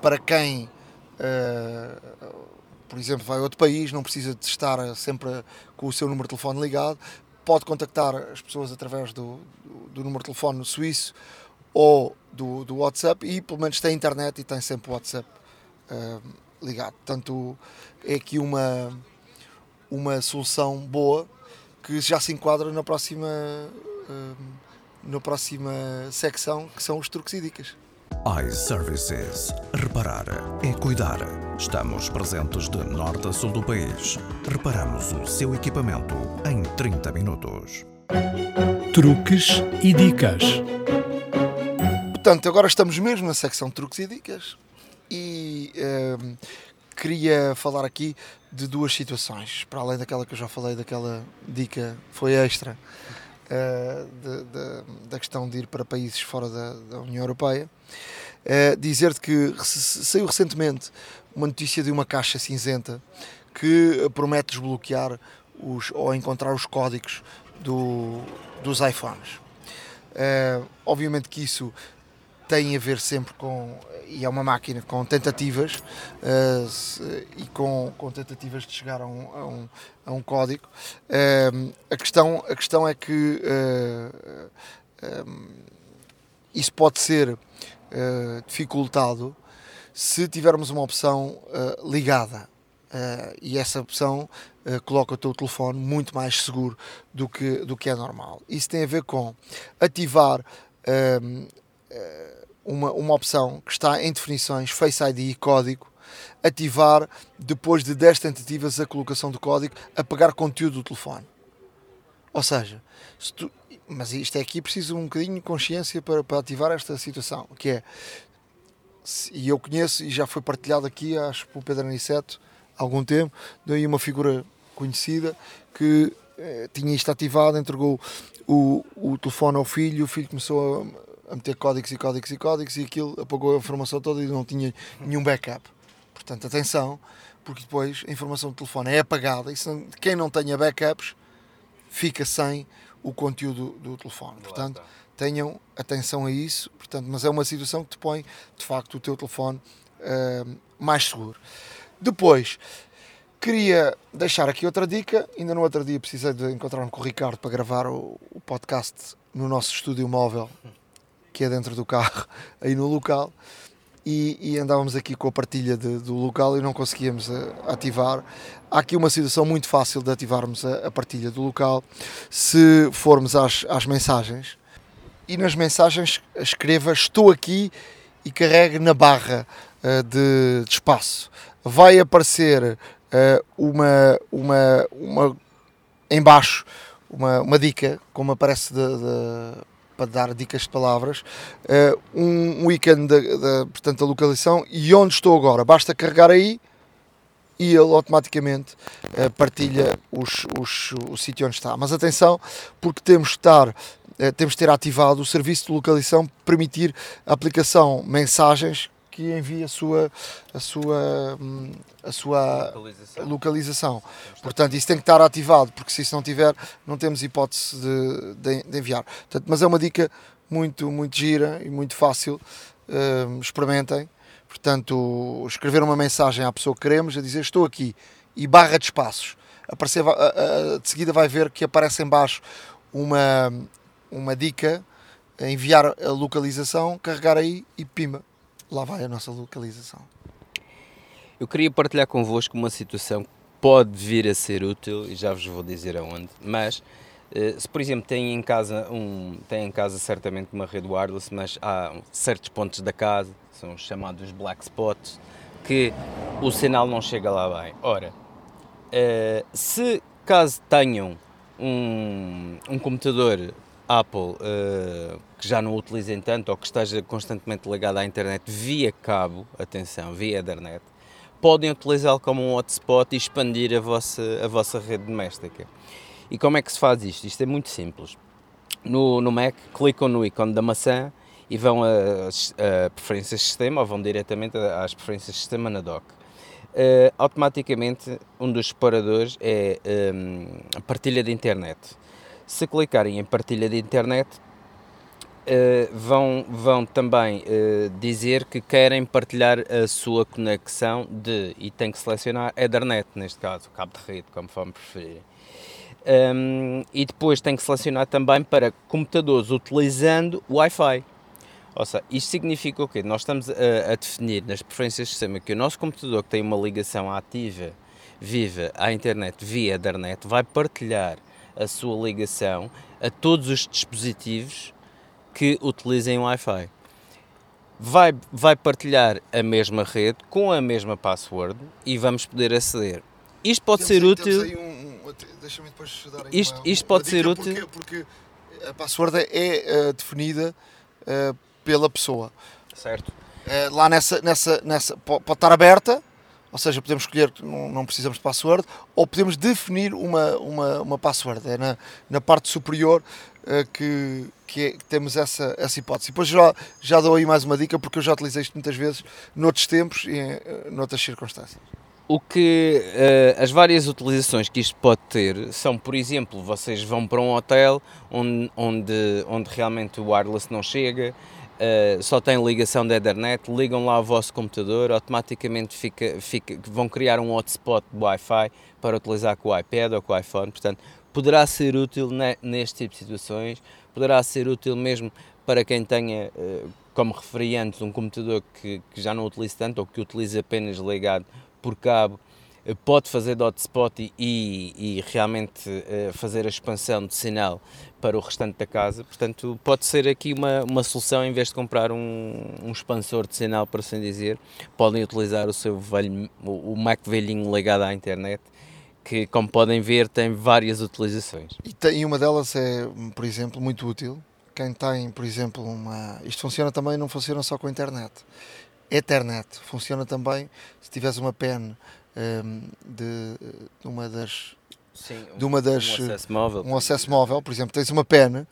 B: para quem, uh, por exemplo, vai a outro país, não precisa de estar sempre com o seu número de telefone ligado, pode contactar as pessoas através do, do, do número de telefone suíço ou do, do WhatsApp e pelo menos tem internet e tem sempre o WhatsApp uh, ligado. Portanto, é aqui uma, uma solução boa que já se enquadra na próxima na próxima secção, que são os truques e dicas.
C: iServices. Reparar é cuidar. Estamos presentes de norte a sul do país. Reparamos o seu equipamento em 30 minutos.
A: Truques e dicas.
B: Portanto, agora estamos mesmo na secção truques e dicas e ehm, queria falar aqui de duas situações, para além daquela que eu já falei, daquela dica foi extra uh, de, de, da questão de ir para países fora da, da União Europeia. Uh, Dizer-te que saiu recentemente uma notícia de uma caixa cinzenta que promete desbloquear os, ou encontrar os códigos do, dos iPhones. Uh, obviamente que isso tem a ver sempre com, e é uma máquina com tentativas uh, e com, com tentativas de chegar a um, a um, a um código. Uh, a, questão, a questão é que uh, isso pode ser dificultado se tivermos uma opção ligada. e essa opção coloca o teu telefone muito mais seguro do que, do que é normal. Isso tem a ver com ativar uma, uma opção que está em definições, Face ID e código, ativar depois de 10 tentativas a colocação do código, apagar conteúdo do telefone. Ou seja, tu, mas isto é aqui preciso um bocadinho de consciência para, para ativar esta situação, que é, e eu conheço e já foi partilhado aqui, acho que o Pedro Aniceto, há algum tempo, deu aí uma figura conhecida que eh, tinha isto ativado, entregou o, o telefone ao filho, o filho começou a a meter códigos e códigos e códigos e aquilo apagou a informação toda e não tinha nenhum backup. Portanto, atenção, porque depois a informação do telefone é apagada e se, quem não tenha backups fica sem o conteúdo do telefone. Portanto, tenham atenção a isso, portanto, mas é uma situação que te põe de facto o teu telefone uh, mais seguro. Depois, queria deixar aqui outra dica. Ainda no outro dia precisei de encontrar-me com o Ricardo para gravar o, o podcast no nosso estúdio móvel que é dentro do carro, aí no local, e, e andávamos aqui com a partilha de, do local e não conseguíamos uh, ativar. Há aqui uma situação muito fácil de ativarmos a, a partilha do local se formos às, às mensagens e nas mensagens escreva estou aqui e carregue na barra uh, de, de, espaço. Vai aparecer uh, uma, uma, uma em baixo uma, uma dica, como aparece de, de, para dar dicas de palavras, uh, um, ícone da, da, portanto, da localização e onde estou agora. Basta carregar aí e ele automaticamente uh, partilha os, os, o sítio onde está. Mas atenção, porque temos de estar uh, temos de ter ativado o serviço de localização permitir a aplicação mensagens que envia a sua, a sua, hum, a sua localização. localização. Portanto, isso tem que estar ativado, porque se isso não tiver, não temos hipótese de, de, de enviar. Portanto, mas é uma dica muito, muito gira e muito fácil. Uh, experimentem. Portanto, escrever uma mensagem à pessoa que queremos, a dizer estou aqui e barra de espaços. Aparecer, de seguida vai ver que aparece em baixo uma, uma dica, enviar a localização, carregar aí e pima lá vai a nossa localização.
D: Eu queria partilhar convosco uma situação que pode vir a ser útil e já vos vou dizer aonde, mas eh, se por exemplo têm em casa um têm em casa certamente uma rede wireless, mas há certos pontos da casa, são os chamados black spots, que o sinal não chega lá bem. Ora, eh, se caso tenham um, um computador Apple uh, que já não utilizem tanto ou que esteja constantemente ligado à internet via cabo, atenção, via Ethernet, podem utilizá-lo como um hotspot e expandir a vossa, a vossa rede doméstica. E como é que se faz isto? Isto é muito simples. No, no Mac, clicam no ícone da maçã e vão a, a preferências de sistema ou vão diretamente às preferências de sistema na dock. Uh, automaticamente, um dos separadores é um, ehm, a partilha de internet se clicarem em partilha de internet, uh, vão, vão também uh, dizer que querem partilhar a sua conexão de, e tem que selecionar Ethernet, neste caso, cabo de rede, conforme preferirem. Um, e depois tem que selecionar também para computadores utilizando Wi-Fi. Ou seja, isto significa o quê? Nós estamos a, a, definir nas preferências de sistema que o nosso computador que tem uma ligação ativa, viva à internet via Ethernet, vai partilhar a sua ligação a todos os dispositivos que utilizem Wi-Fi. Vai, vai partilhar a mesma rede com a mesma password e vamos poder aceder. Isto pode temos ser aí, útil. Um, um, Deixa-me depois dar isto, uma, isto pode ser útil.
B: Porque, porque a password é uh, definida uh, pela pessoa.
D: Certo.
B: Uh, lá nessa, nessa, nessa pode, pode estar aberta, ou seja, podemos escolher não, não, precisamos de password, ou podemos definir uma, uma, uma password. É na, na parte superior uh, que, que, é, que, temos essa, essa hipótese. Depois já, já dou aí mais uma dica, porque eu já utilizei isto muitas vezes noutros tempos e em, uh, noutras circunstâncias.
D: O que uh, as várias utilizações que isto pode ter são, por exemplo, vocês vão para um hotel onde, onde, onde realmente o wireless não chega, Uh, só tem ligação da Ethernet, ligam lá o vosso computador, automaticamente fica, fica, vão criar um hotspot de Wi-Fi para utilizar com o iPad ou com o iPhone. Portanto, poderá ser útil ne, neste tipo de situações, poderá ser útil mesmo para quem tenha, uh, como referi antes, um computador que, que já não utiliza tanto ou que utiliza apenas ligado por cabo eh, pode fazer de hotspot e, e realmente uh, fazer a expansão de sinal para o restante da casa. Portanto, pode ser aqui uma, uma solução em vez de comprar um, um expansor de sinal, por assim dizer, podem utilizar o seu velho, o, Mac velhinho ligado à internet. Que, como podem ver, tem várias utilizações.
B: E, tem, e uma delas é, por exemplo, muito útil. Quem tem, por exemplo, uma. Isto funciona também, não funciona só com a internet. Ethernet funciona também se tiveres uma pen um, de, de, uma das
D: Sim,
B: de uma das
D: um acesso móvel,
B: um acesso móvel. Por exemplo tens uma pen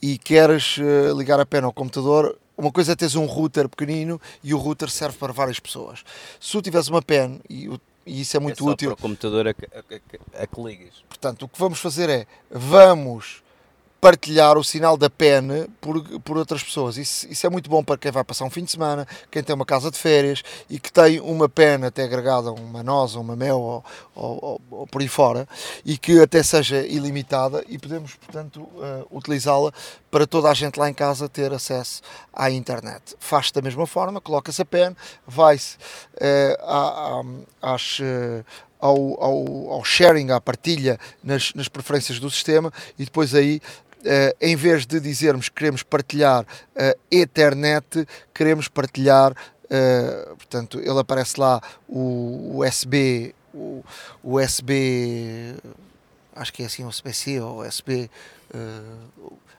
B: e queres uh, ligar a pen ao computador uma coisa é teres um router pequenino e o router serve para várias pessoas. Se tu tiveres uma pen e, e isso é muito
D: é
B: útil
D: para o computador a, a, a, a que ligas
B: portanto o que vamos fazer é vamos partilhar o sinal da PEN por, por outras pessoas. Isso, isso é muito bom para quem vai passar um fim de semana, quem tem uma casa de férias e que tem uma PEN até agregada uma noza, uma mel ou, ou, ou, por aí fora e que até seja ilimitada e podemos, portanto, uh, utilizá-la para toda a gente lá em casa ter acesso à internet. Faz-se da mesma forma, coloca-se a PEN, vai-se uh, às, uh, ao, ao, ao, sharing, à partilha nas, nas preferências do sistema e depois aí Uh, em vez de dizermos que queremos partilhar uh, Ethernet, queremos partilhar Uh, portanto, ele aparece lá o USB, o, USB, acho que é assim, o USB-C ou USB,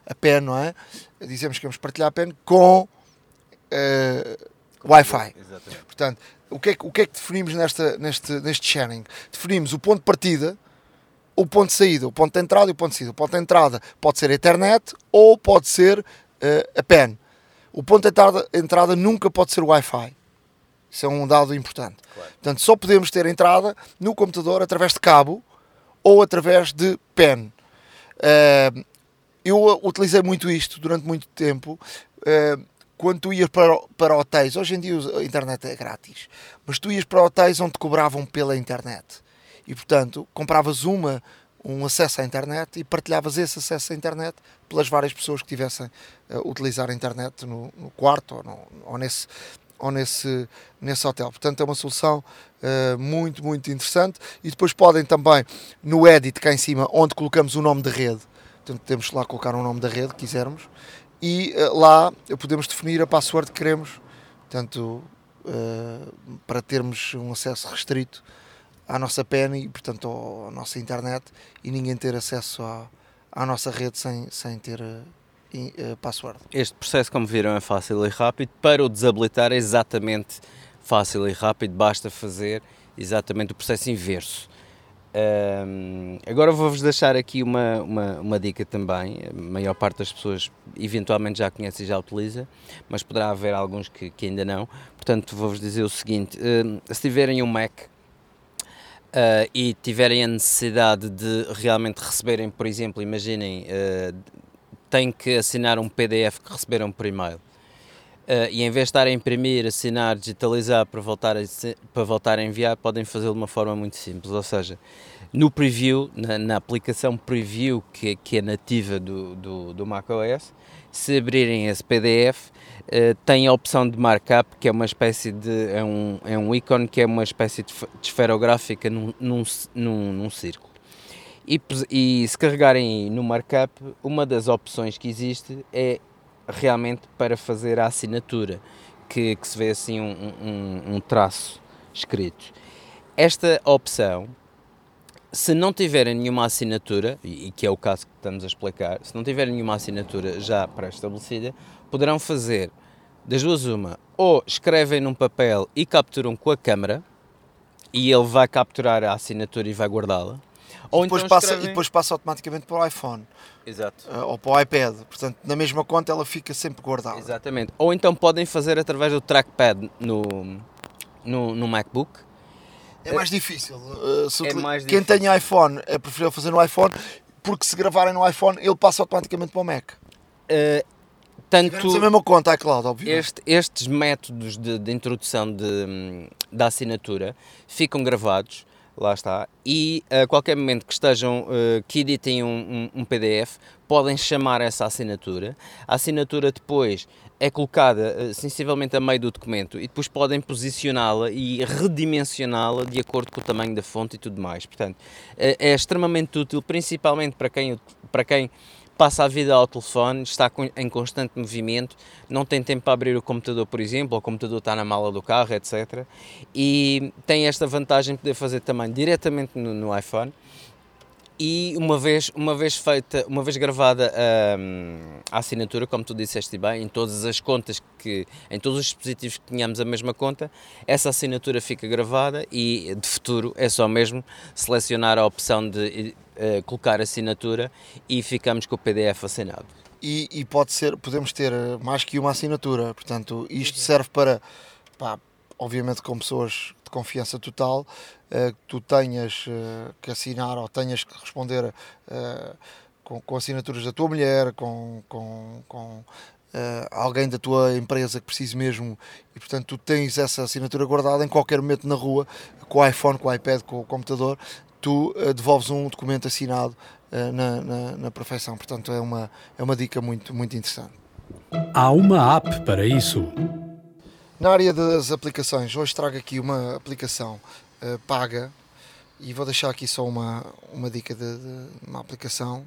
B: a pen, não é? Dizemos que vamos partilhar a pen com Wi-Fi.
D: Exatamente.
B: Portanto, o que, é, que- o que é que definimos nesta, neste, neste sharing? Definimos o ponto de partida, o ponto de saída, o ponto de entrada e o ponto de saída. O ponto de entrada pode ser a internet ou pode ser eh, a pen. O ponto de entrada, entrada nunca pode ser o Wi-Fi. Isso é um dado importante.
D: Claro.
B: Portanto, só podemos ter entrada no computador através de cabo ou através de pen. Eh, eu utilizei muito isto durante muito tempo. eh, quando tu ias para, para hotéis, hoje em dia a internet é grátis, mas tu ias para hotéis onde te cobravam pela internet. E portanto, compravas uma, um acesso à internet e partilhavas esse acesso à internet pelas várias pessoas que tivessem a utilizar a internet no, no quarto ou, no- ou nesse, ou nesse, nesse hotel. Portanto, é uma solução eh, muito, muito interessante. E depois podem também, no edit cá em cima, onde colocamos o nome da rede, portanto, temos lá colocar o nome da rede, quisermos, e eh, lá podemos definir a password que queremos, portanto, eh, para termos um acesso restrito à nossa pen e, portanto, ao- à nossa internet e ninguém ter acesso à, à nossa rede sem, sem ter eh, password.
D: Este processo, como viram, é fácil e rápido. Para o desabilitar é exatamente fácil e rápido, basta fazer exatamente o processo inverso. Ahm, agora vou-vos deixar aqui uma, uma, uma dica também. A maior parte das pessoas eventualmente já conhece e já utiliza, mas poderá haver alguns que, que ainda não. Portanto, vou-vos dizer o seguinte: ahm, se tiverem um Mac ah, e tiverem a necessidade de realmente receberem, por exemplo, imaginem, ah, têm que assinar um PDF que receberam por e-mail. Ah, e em vez de estar a imprimir, assinar, digitalizar para voltar a, para voltar a enviar, podem fazê-lo de uma forma muito simples. Ou seja, no preview, na, na aplicação preview que, que é nativa do, do, do macOS, se abrirem esse PDF, eh, tem a opção de markup, que é uma espécie de. é um, é um ícone que é uma espécie de, de esferográfica num, num, num, num círculo. E, e se carregarem no markup, uma das opções que existe é realmente para fazer a assinatura, que, que se vê assim um, um- um traço escrito. Esta opção, se não tiverem nenhuma assinatura, e, que é o caso que estamos a explicar, se não tiverem nenhuma assinatura já pré-estabelecida, poderão fazer das duas uma, ou escrevem num papel e capturam com a câmera, e ele vai capturar a assinatura e vai guardá-la. Ou
B: depois,
D: então
B: passa,
D: escrevem-
B: e depois passa automaticamente para o iPhone
D: Exato.
B: eh, ou para o iPad. Portanto, na mesma conta ela fica sempre guardada.
D: Exatamente. Ou então podem fazer através do trackpad no, no, no MacBook.
B: É mais difícil. se
D: É mais
B: Quem
D: difícil.
B: tem iPhone é preferível fazer no iPhone, porque se gravarem no iPhone ele passa automaticamente para o Mac.
D: Uh, tanto
B: a mesma conta iCloud, obviamente.
D: este- estes métodos de, de introdução de, hum, da assinatura ficam gravados, lá está, e a qualquer momento que estejam, uh, que editem um, um- um PDF, podem chamar essa assinatura. A assinatura depois é colocada uh, sensivelmente a meio do documento e depois podem posicioná-la e redimensioná-la de acordo com o tamanho da fonte e tudo mais. Portanto, é, é extremamente útil, principalmente para quem, para quem passa a vida ao telefone, está em constante movimento, não tem tempo para abrir o computador, por exemplo, ou o computador está na mala do carro, etc. E tem esta vantagem de poder fazer também diretamente no, no iPhone. E uma vez, uma vez feita, uma vez gravada hum, a assinatura, como tu disseste bem, em todas as contas que, em todos os dispositivos que tenhamos a mesma conta, essa assinatura fica gravada e de futuro é só mesmo selecionar a opção de eh, colocar assinatura e ficamos com o PDF assinado.
B: E, e pode ser, podemos ter eh, mais que uma assinatura. Portanto, isto serve para, pá, obviamente, com pessoas de confiança total, eh, que tu tenhas eh, que assinar ou tenhas que responder eh, com, assinaturas da tua mulher, com, com, com alguém da tua empresa que precise mesmo, e portanto tu tens essa assinatura guardada em qualquer momento na rua, com o iPhone, com o iPad, com o computador, tu devolves um documento assinado na, na, na perfeição. Portanto, é uma, é uma dica muito, muito interessante.
A: Há uma app para isso.
B: Na área das aplicações, hoje trago aqui uma aplicação eh, paga e vou deixar aqui só uma, uma dica de, de uma aplicação,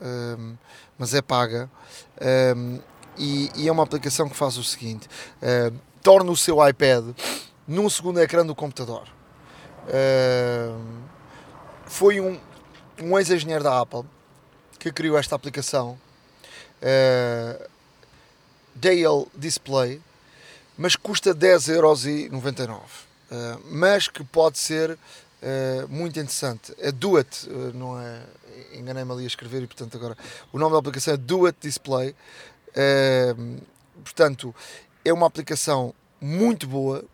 B: ehm, mas é paga. ehm, e, e é uma aplicação que faz o seguinte: ehm, torna o seu iPad num segundo ecrã do computador. Uh, foi um, um ex-engenheiro da Apple que criou esta aplicação, uh, Dale Display, mas custa 10,99€. Uh, mas que pode ser uh, muito interessante. É Do It, uh, não é? Enganei-me ali a escrever e portanto agora o nome da aplicação é Do It Display. Portanto, é uma aplicação muito boa,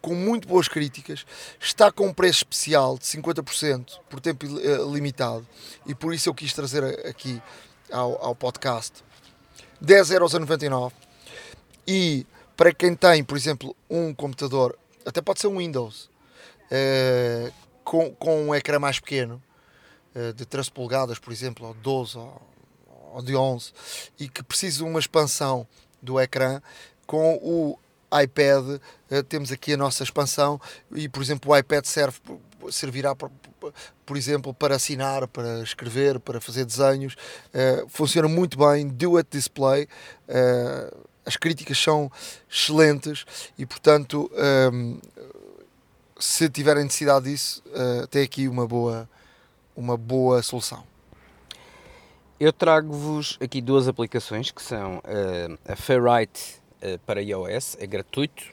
B: com muito boas críticas, está com um preço especial de 50% por tempo limitado e por isso eu quis trazer aqui ao, ao podcast 10,99€ e para quem tem, por exemplo, um computador, até pode ser um Windows, uh, com, com um ecrã mais pequeno, uh, de 13 polegadas, por exemplo, ou 12 ou, ou de 11, e que precisa de uma expansão do ecrã, com o iPad uh, temos aqui a nossa expansão e, por exemplo, o iPad serve servirá por, por exemplo para assinar, para escrever, para fazer desenhos. Uh, funciona muito bem, it display. Uh, as críticas são excelentes e, portanto, um, se tiverem necessidade disso, uh, tem aqui uma boa, uma boa solução.
D: Eu trago-vos aqui duas aplicações que são uh, a Fairwrite uh, para iOS, é gratuito,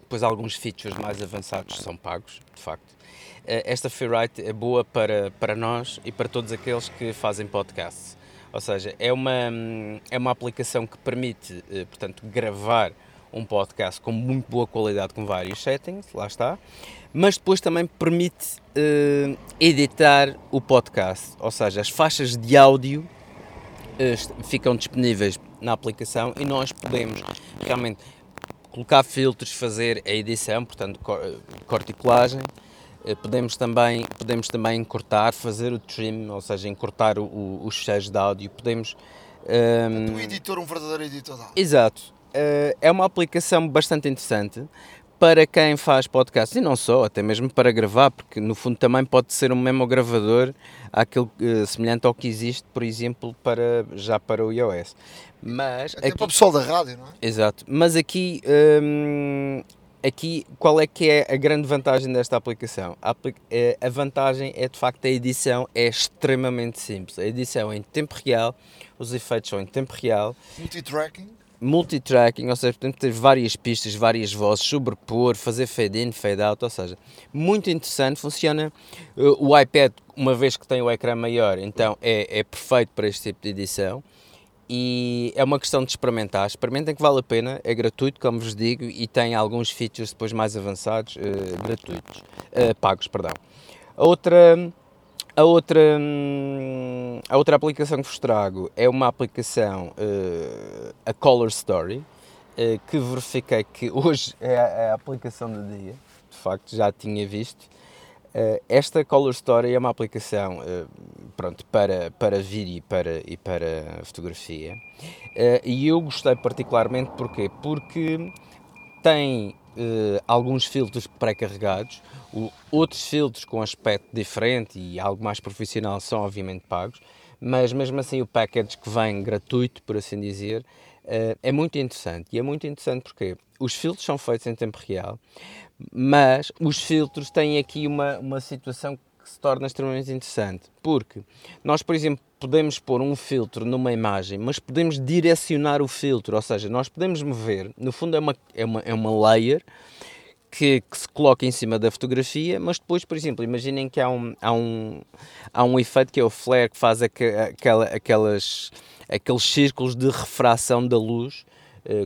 D: depois alguns features mais avançados são pagos, de facto. Uh, esta Fairwrite é boa para, para nós e para todos aqueles que fazem podcasts. Ou seja, é uma, é uma aplicação que permite, portanto, gravar um podcast com muito boa qualidade, com vários settings, lá está, mas depois também permite uh, editar o podcast, ou seja, as faixas de áudio uh, ficam disponíveis na aplicação e nós podemos realmente colocar filtros, fazer a edição, portanto, eh, corte colagem, podemos também, podemos também cortar, fazer o trim, ou seja, encurtar o, o, os fecheiros de áudio, podemos...
B: Um... O editor, um verdadeiro editor de áudio.
D: Exato, uh, é uma aplicação bastante interessante para quem faz podcast e não só, até mesmo para gravar, porque no fundo também pode ser um memo gravador aquele, uh, semelhante ao que existe, por exemplo, para, já para o iOS. Mas
B: até aqui, para o pessoal da rádio, não é?
D: Exato, mas aqui, um, aqui qual é que é a grande vantagem desta aplicação? A, eh, a vantagem é de facto a edição é extremamente simples. A edição é em tempo real, os efeitos são em tempo real.
B: Multitracking?
D: multitracking, ou seja, portanto, ter várias pistas, várias vozes, sobrepor, fazer fade in, fade out, ou seja, muito interessante, funciona. Uh, o iPad, uma vez que tem o ecrã maior, então é, é perfeito para este tipo de edição e é uma questão de experimentar. Experimentem que vale a pena, é gratuito, como vos digo, e tem alguns features depois mais avançados, uh, gratuitos, uh, pagos, perdão. A outra a outra, hum, a outra aplicação que vos trago é uma aplicação, uh, a Color Story, que verifiquei que hoje é a, é a, aplicação do dia, de facto já tinha visto. Uh, esta Color Story é uma aplicação pronto, para, para vídeo e para, e para fotografia. e eu gostei particularmente porquê? porque tem uh, alguns filtros pré-carregados, outros filtros com aspecto diferente e algo mais profissional são obviamente pagos, mas mesmo assim o package que vem gratuito, por assim dizer, é muito interessante. E é muito interessante porque os filtros são feitos em tempo real, mas os filtros têm aqui uma, uma situação que se torna extremamente interessante, porque nós, por exemplo, podemos pôr um filtro numa imagem, mas podemos direcionar o filtro, ou seja, nós podemos mover, no fundo é uma, é uma, é uma layer que, que, se coloca em cima da fotografia, mas depois, por exemplo, imaginem que há um, há um, há um efeito que é o flare que faz aquela, aquelas, aqueles círculos de refração da luz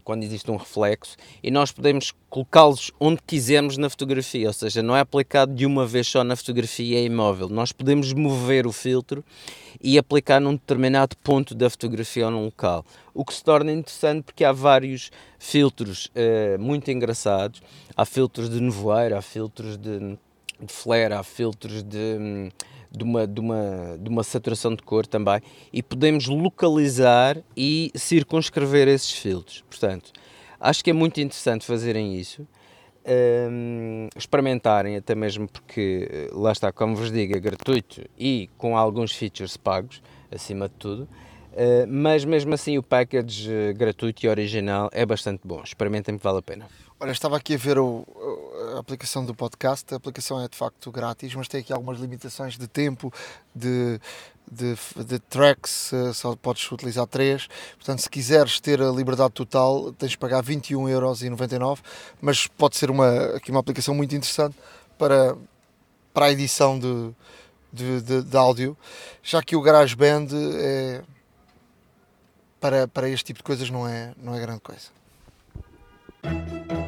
D: quando existe um reflexo, e nós podemos colocá-los onde quisermos na fotografia, ou seja, não é aplicado de uma vez só na fotografia, é imóvel. Nós podemos mover o filtro e aplicar num determinado ponto da fotografia ou num local. O que se torna interessante porque há vários filtros uh, muito engraçados. Há filtros de nevoeiro, há filtros de, de flare, há filtros de. Hum, de uma, de, uma, de uma saturação de cor também e podemos localizar e circunscrever esses filtros. Portanto, acho que é muito interessante fazerem isso, um, experimentarem, até mesmo porque, eh, lá está, como vos digo, é gratuito e com alguns features pagos, acima de tudo. Uh, mas mesmo assim o package uh, gratuito e original é bastante bom. Experimentem que vale a pena.
B: Olha, estava aqui a ver o, a aplicação do podcast. A aplicação é de facto grátis, mas tem aqui algumas limitações de tempo, de, de, de tracks, eh, só podes utilizar 3. Portanto, se quiseres ter a liberdade total, tens de pagar 21,99€, mas pode ser uma, aqui uma aplicação muito interessante para, para a edição de, de, de, de áudio, já que o GarageBand é, para, para este tipo de coisas não é, não é grande coisa.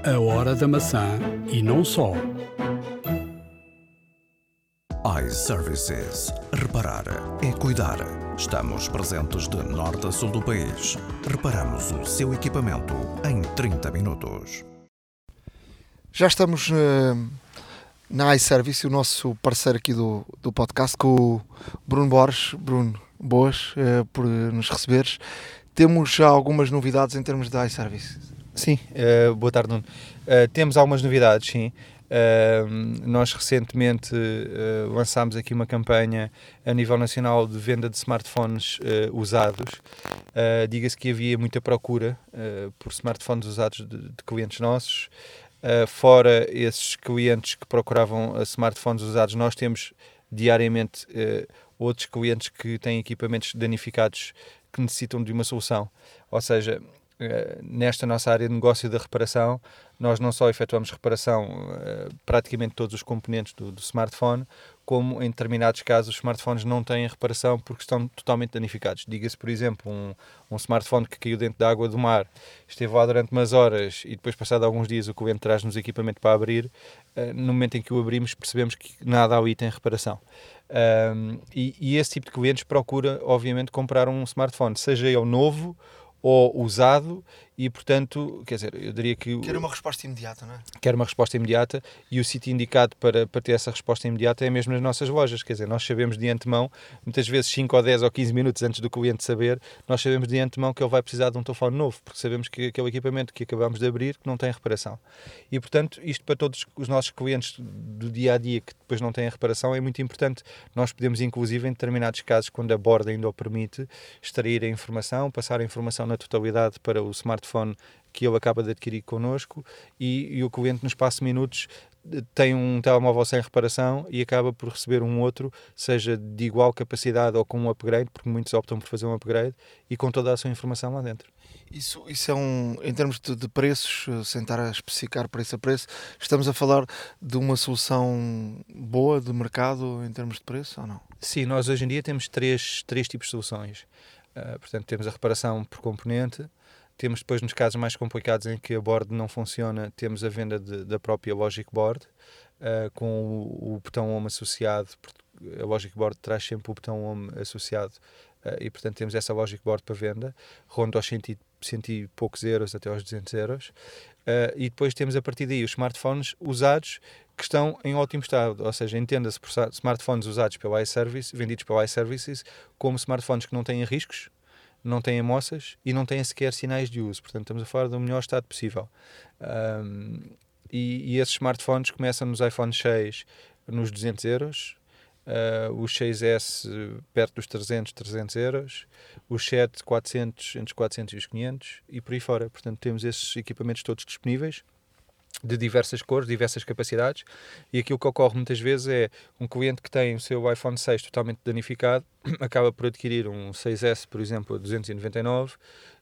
A: A hora da maçã e não só
C: iServices. Reparar é cuidar. Estamos presentes de norte a sul do país. Reparamos o seu equipamento em 30 minutos.
B: Já estamos uh, na iService, o nosso parceiro aqui do, do podcast, com o Bruno Borges. Bruno, boas uh, por nos receberes. Temos já algumas novidades em termos de iService.
E: Sim, uh, boa tarde, Nuno. temos algumas novidades, sim. Uh, nós recentemente uh, lançámos aqui uma campanha a nível nacional de venda de smartphones uh, usados. Diga-se que havia muita procura por smartphones usados de, de clientes nossos. fora esses clientes que procuravam smartphones usados, nós temos diariamente outros clientes que têm equipamentos danificados que necessitam de uma solução. Ou seja, nesta nossa área de negócio da reparação, nós não só efetuamos reparação uh, praticamente todos os componentes do, do, smartphone, como em determinados casos os smartphones não têm reparação porque estão totalmente danificados. Diga-se, por exemplo, um, um, smartphone que caiu dentro da água do mar, esteve lá durante umas horas e depois, passado alguns dias, o cliente traz-nos equipamento para abrir. Uh, no momento em que o abrimos, percebemos que nada ali tem reparação. Um, e, e esse tipo de clientes procura, obviamente, comprar um smartphone, seja ele novo ou usado e, portanto, quer dizer, eu diria que...
B: Quer uma resposta imediata, não é?
E: Quer uma resposta imediata e o sítio indicado para, para ter essa resposta imediata é mesmo nas nossas lojas, quer dizer, nós sabemos de antemão, muitas vezes 5 ou 10 ou 15 minutos antes do cliente saber, nós sabemos de antemão que ele vai precisar de um telefone novo, porque sabemos que aquele equipamento que acabamos de abrir que não tem reparação. E, portanto, isto para todos os nossos clientes do dia-a-dia -dia, que depois não têm a reparação é muito importante. Nós podemos, inclusive, em determinados casos, quando a borda ainda o permite, extrair a informação, passar a informação na totalidade para o smartphone que ele acaba de adquirir connosco e, e o cliente nos espaço de minutos tem um telemóvel sem reparação e acaba por receber um outro, seja de igual capacidade ou com um upgrade, porque muitos optam por fazer um upgrade e com toda a sua informação lá dentro.
B: Isso, isso é um, em termos de, de preços, sem estar a especificar preço a preço, estamos a falar de uma solução boa de mercado em termos de preço ou não?
E: Sim, nós hoje em dia temos três, três tipos de soluções. Uh, portanto, temos a reparação por componente, temos depois, nos casos mais complicados em que a board não funciona, temos a venda de, da própria Logic Board, uh, com o, o, botão Home associado. A Logic Board traz sempre o botão Home associado uh, e, portanto, temos essa Logic Board para venda, ronda aos cento e, cento e poucos euros até aos 200 euros. Uh, e depois temos a partir daí os smartphones usados que estão em ótimo estado, ou seja, entenda-se por smartphones usados pela iService, vendidos pela iServices, como smartphones que não têm riscos, não têm amostras e não têm sequer sinais de uso. Portanto, estamos a falar do melhor estado possível. Um, e, e, esses smartphones começam nos iPhone 6 nos 200 euros, uh, os 6S perto dos 300, 300 euros, os 7 400, entre os 400 e os 500 e por aí fora. Portanto, temos esses equipamentos todos disponíveis de diversas cores, diversas capacidades, e aquilo que ocorre muitas vezes é um cliente que tem o seu iPhone 6 totalmente danificado, acaba por adquirir um 6S, por exemplo, a 299,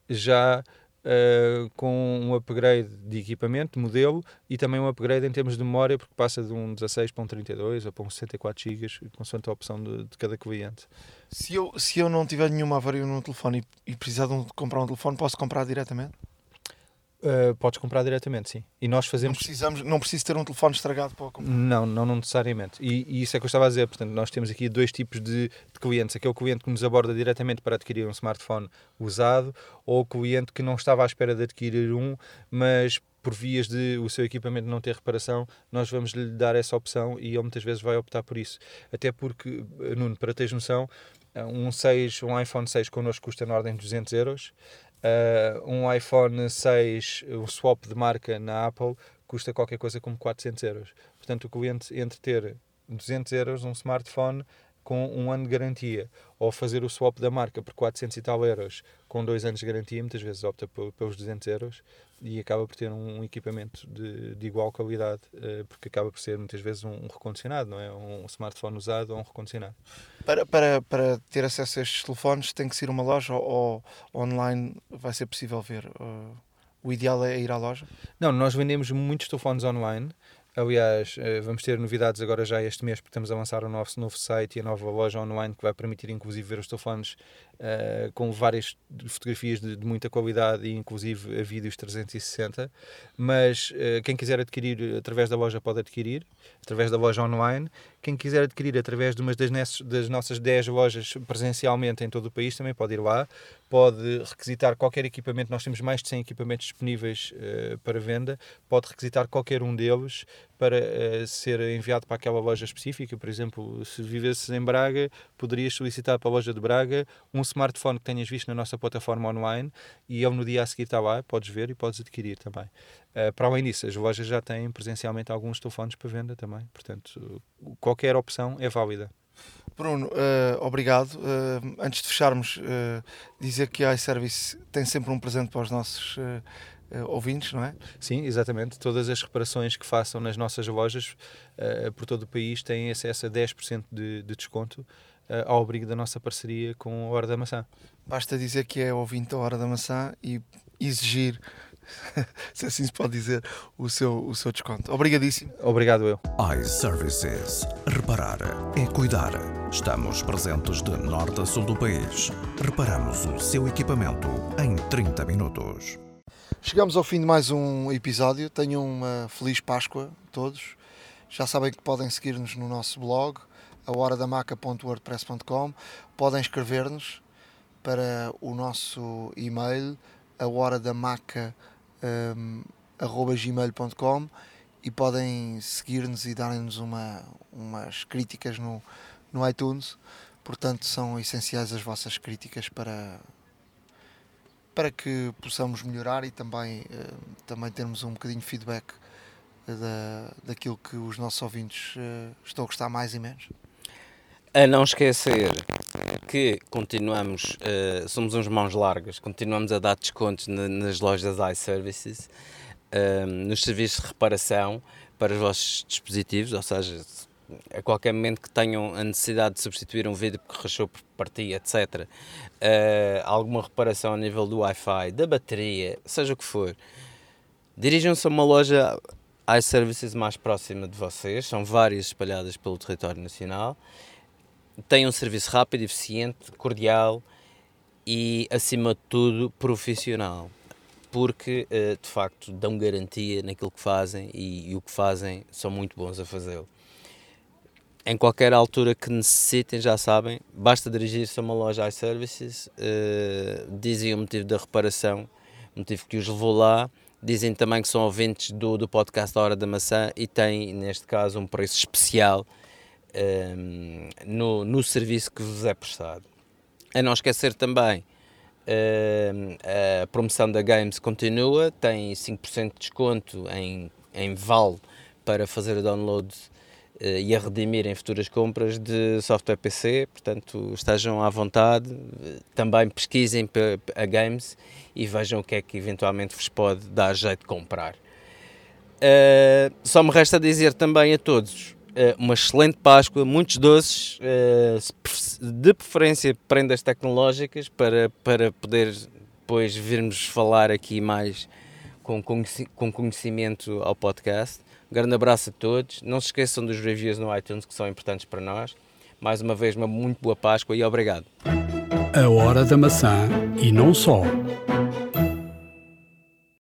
E: já uh, com um upgrade de equipamento, de modelo, e também um upgrade em termos de memória, porque passa de um 16 para um 32 ou para um 64 GB, consoante a opção de, de, cada cliente.
B: Se eu, se eu não tiver nenhuma avaria no telefone e, e precisar de um, comprar um telefone, posso comprar diretamente?
E: Uh, podes comprar diretamente, sim. E nós fazemos.
B: Não, precisamos, não preciso ter um telefone estragado para comprar.
E: Não, não, não necessariamente. E, e, isso é que eu estava a dizer. Portanto, nós temos aqui dois tipos de, de clientes: aquele cliente que nos aborda diretamente para adquirir um smartphone usado, ou o cliente que não estava à espera de adquirir um, mas por vias de o seu equipamento não ter reparação, nós vamos lhe dar essa opção e ele muitas vezes vai optar por isso. Até porque, Nuno, para teres noção, um, 6, um iPhone 6 connosco custa na ordem de 200 euros. Uh, um iPhone 6, o swap de marca na Apple, custa qualquer coisa como 400 euros. Portanto, o cliente, entre ter 200 euros, um smartphone com um ano de garantia ou fazer o swap da marca por 400 e tal euros com dois anos de garantia, muitas vezes opta pelos 200 euros e acaba por ter um equipamento de, de igual qualidade, uh, porque acaba por ser muitas vezes um, um, recondicionado, não é? Um smartphone usado ou um recondicionado.
B: Para, para, para ter acesso a estes telefones tem que ser uma loja ou, ou online vai ser possível ver? Uh, o ideal é ir à loja?
E: Não, nós vendemos muitos telefones online. Aliás, eh, vamos ter novidades agora já este mês, porque estamos a lançar o nosso novo site e a nova loja online que vai permitir, inclusive, ver os telefones uh, com várias fotografias de, de, muita qualidade e, inclusive, a vídeos 360. Mas uh, quem quiser adquirir através da loja pode adquirir, através da loja online. Quem quiser adquirir através de uma das, das nossas 10 lojas presencialmente em todo o país também pode ir lá pode requisitar qualquer equipamento, nós temos mais de 100 equipamentos disponíveis uh, para venda, pode requisitar qualquer um deles para uh, ser enviado para aquela loja específica. Por exemplo, se vivesses em Braga, poderias solicitar para a loja de Braga um smartphone que tenhas visto na nossa plataforma online e ele no dia a seguir está lá, podes ver e podes adquirir também. Uh, para além disso, as lojas já têm presencialmente alguns telefones para venda também, portanto, qualquer opção é válida.
B: Bruno, uh, obrigado. Uh, antes de fecharmos, uh, dizer que a iService tem sempre um presente para os nossos ouvintes, não é?
E: Sim, exatamente. Todas as reparações que façam nas nossas lojas por todo o país têm acesso a 10% de, de desconto ao abrigo da nossa parceria com a Hora da Maçã.
B: Basta dizer que é ouvinte da Hora da Maçã e exigir se assim se pode dizer, o seu, o seu desconto. Obrigadíssimo.
E: Obrigado eu.
C: iServices. Reparar é cuidar. Estamos presentes de norte a sul do país. Reparamos o seu equipamento em 30 minutos.
B: Chegamos ao fim de mais um episódio. Tenham uma feliz Páscoa todos. Já sabem que podem seguir-nos no nosso blog, ahoradamaca.wordpress.com. Podem escrever-nos para o nosso e-mail, a hora da maca um, gmail.com e podem seguir-nos e darem-nos uma, umas críticas no, no iTunes. Portanto, são essenciais as vossas críticas para, para que possamos melhorar e também, uh, também termos um bocadinho de feedback da, daquilo que os nossos ouvintes uh, estão a gostar mais e menos.
D: A não esquecer que continuamos, uh, somos uns mãos largas, continuamos a dar descontos na, nas lojas iServices, uh, nos serviços de reparação para os vossos dispositivos, ou seja, a qualquer momento que tenham a necessidade de substituir um vídeo que rachou por partir, etc., uh, alguma reparação a nível do Wi-Fi, da bateria, seja o que for, dirijam-se a uma loja iServices mais próxima de vocês, são várias espalhadas pelo território nacional tem um serviço rápido, eficiente, cordial e, acima de tudo, profissional. Porque, eh, de facto, dão garantia naquilo que fazem e o que fazem são muito bons a fazê-lo. Em qualquer altura que necessitem, já sabem, basta dirigir-se a uma loja iServices, uh, dizem o motivo da reparação, o motivo que os levou lá, dizem também que são ouvintes do, do podcast da Hora da Maçã e têm, neste caso, um preço especial ehm, no, no serviço que vos é prestado. A não esquecer também, ehm, a promoção da Games continua, tem 5% de desconto em, em vale para fazer o download e a redimir em futuras compras de software PC, portanto estejam à vontade, também pesquisem a Games e vejam o que é que eventualmente vos pode dar jeito de comprar. Uh, só me resta dizer também a todos eh, uma excelente Páscoa, muitos doces, eh, de preferência prendas tecnológicas, para, para poder depois virmos falar aqui mais com, com conhecimento ao podcast. Grande abraço a todos. Não se esqueçam dos reviews no iTunes que são importantes para nós. Mais uma vez, uma muito boa Páscoa e obrigado.
A: A Hora da Maçã e não só.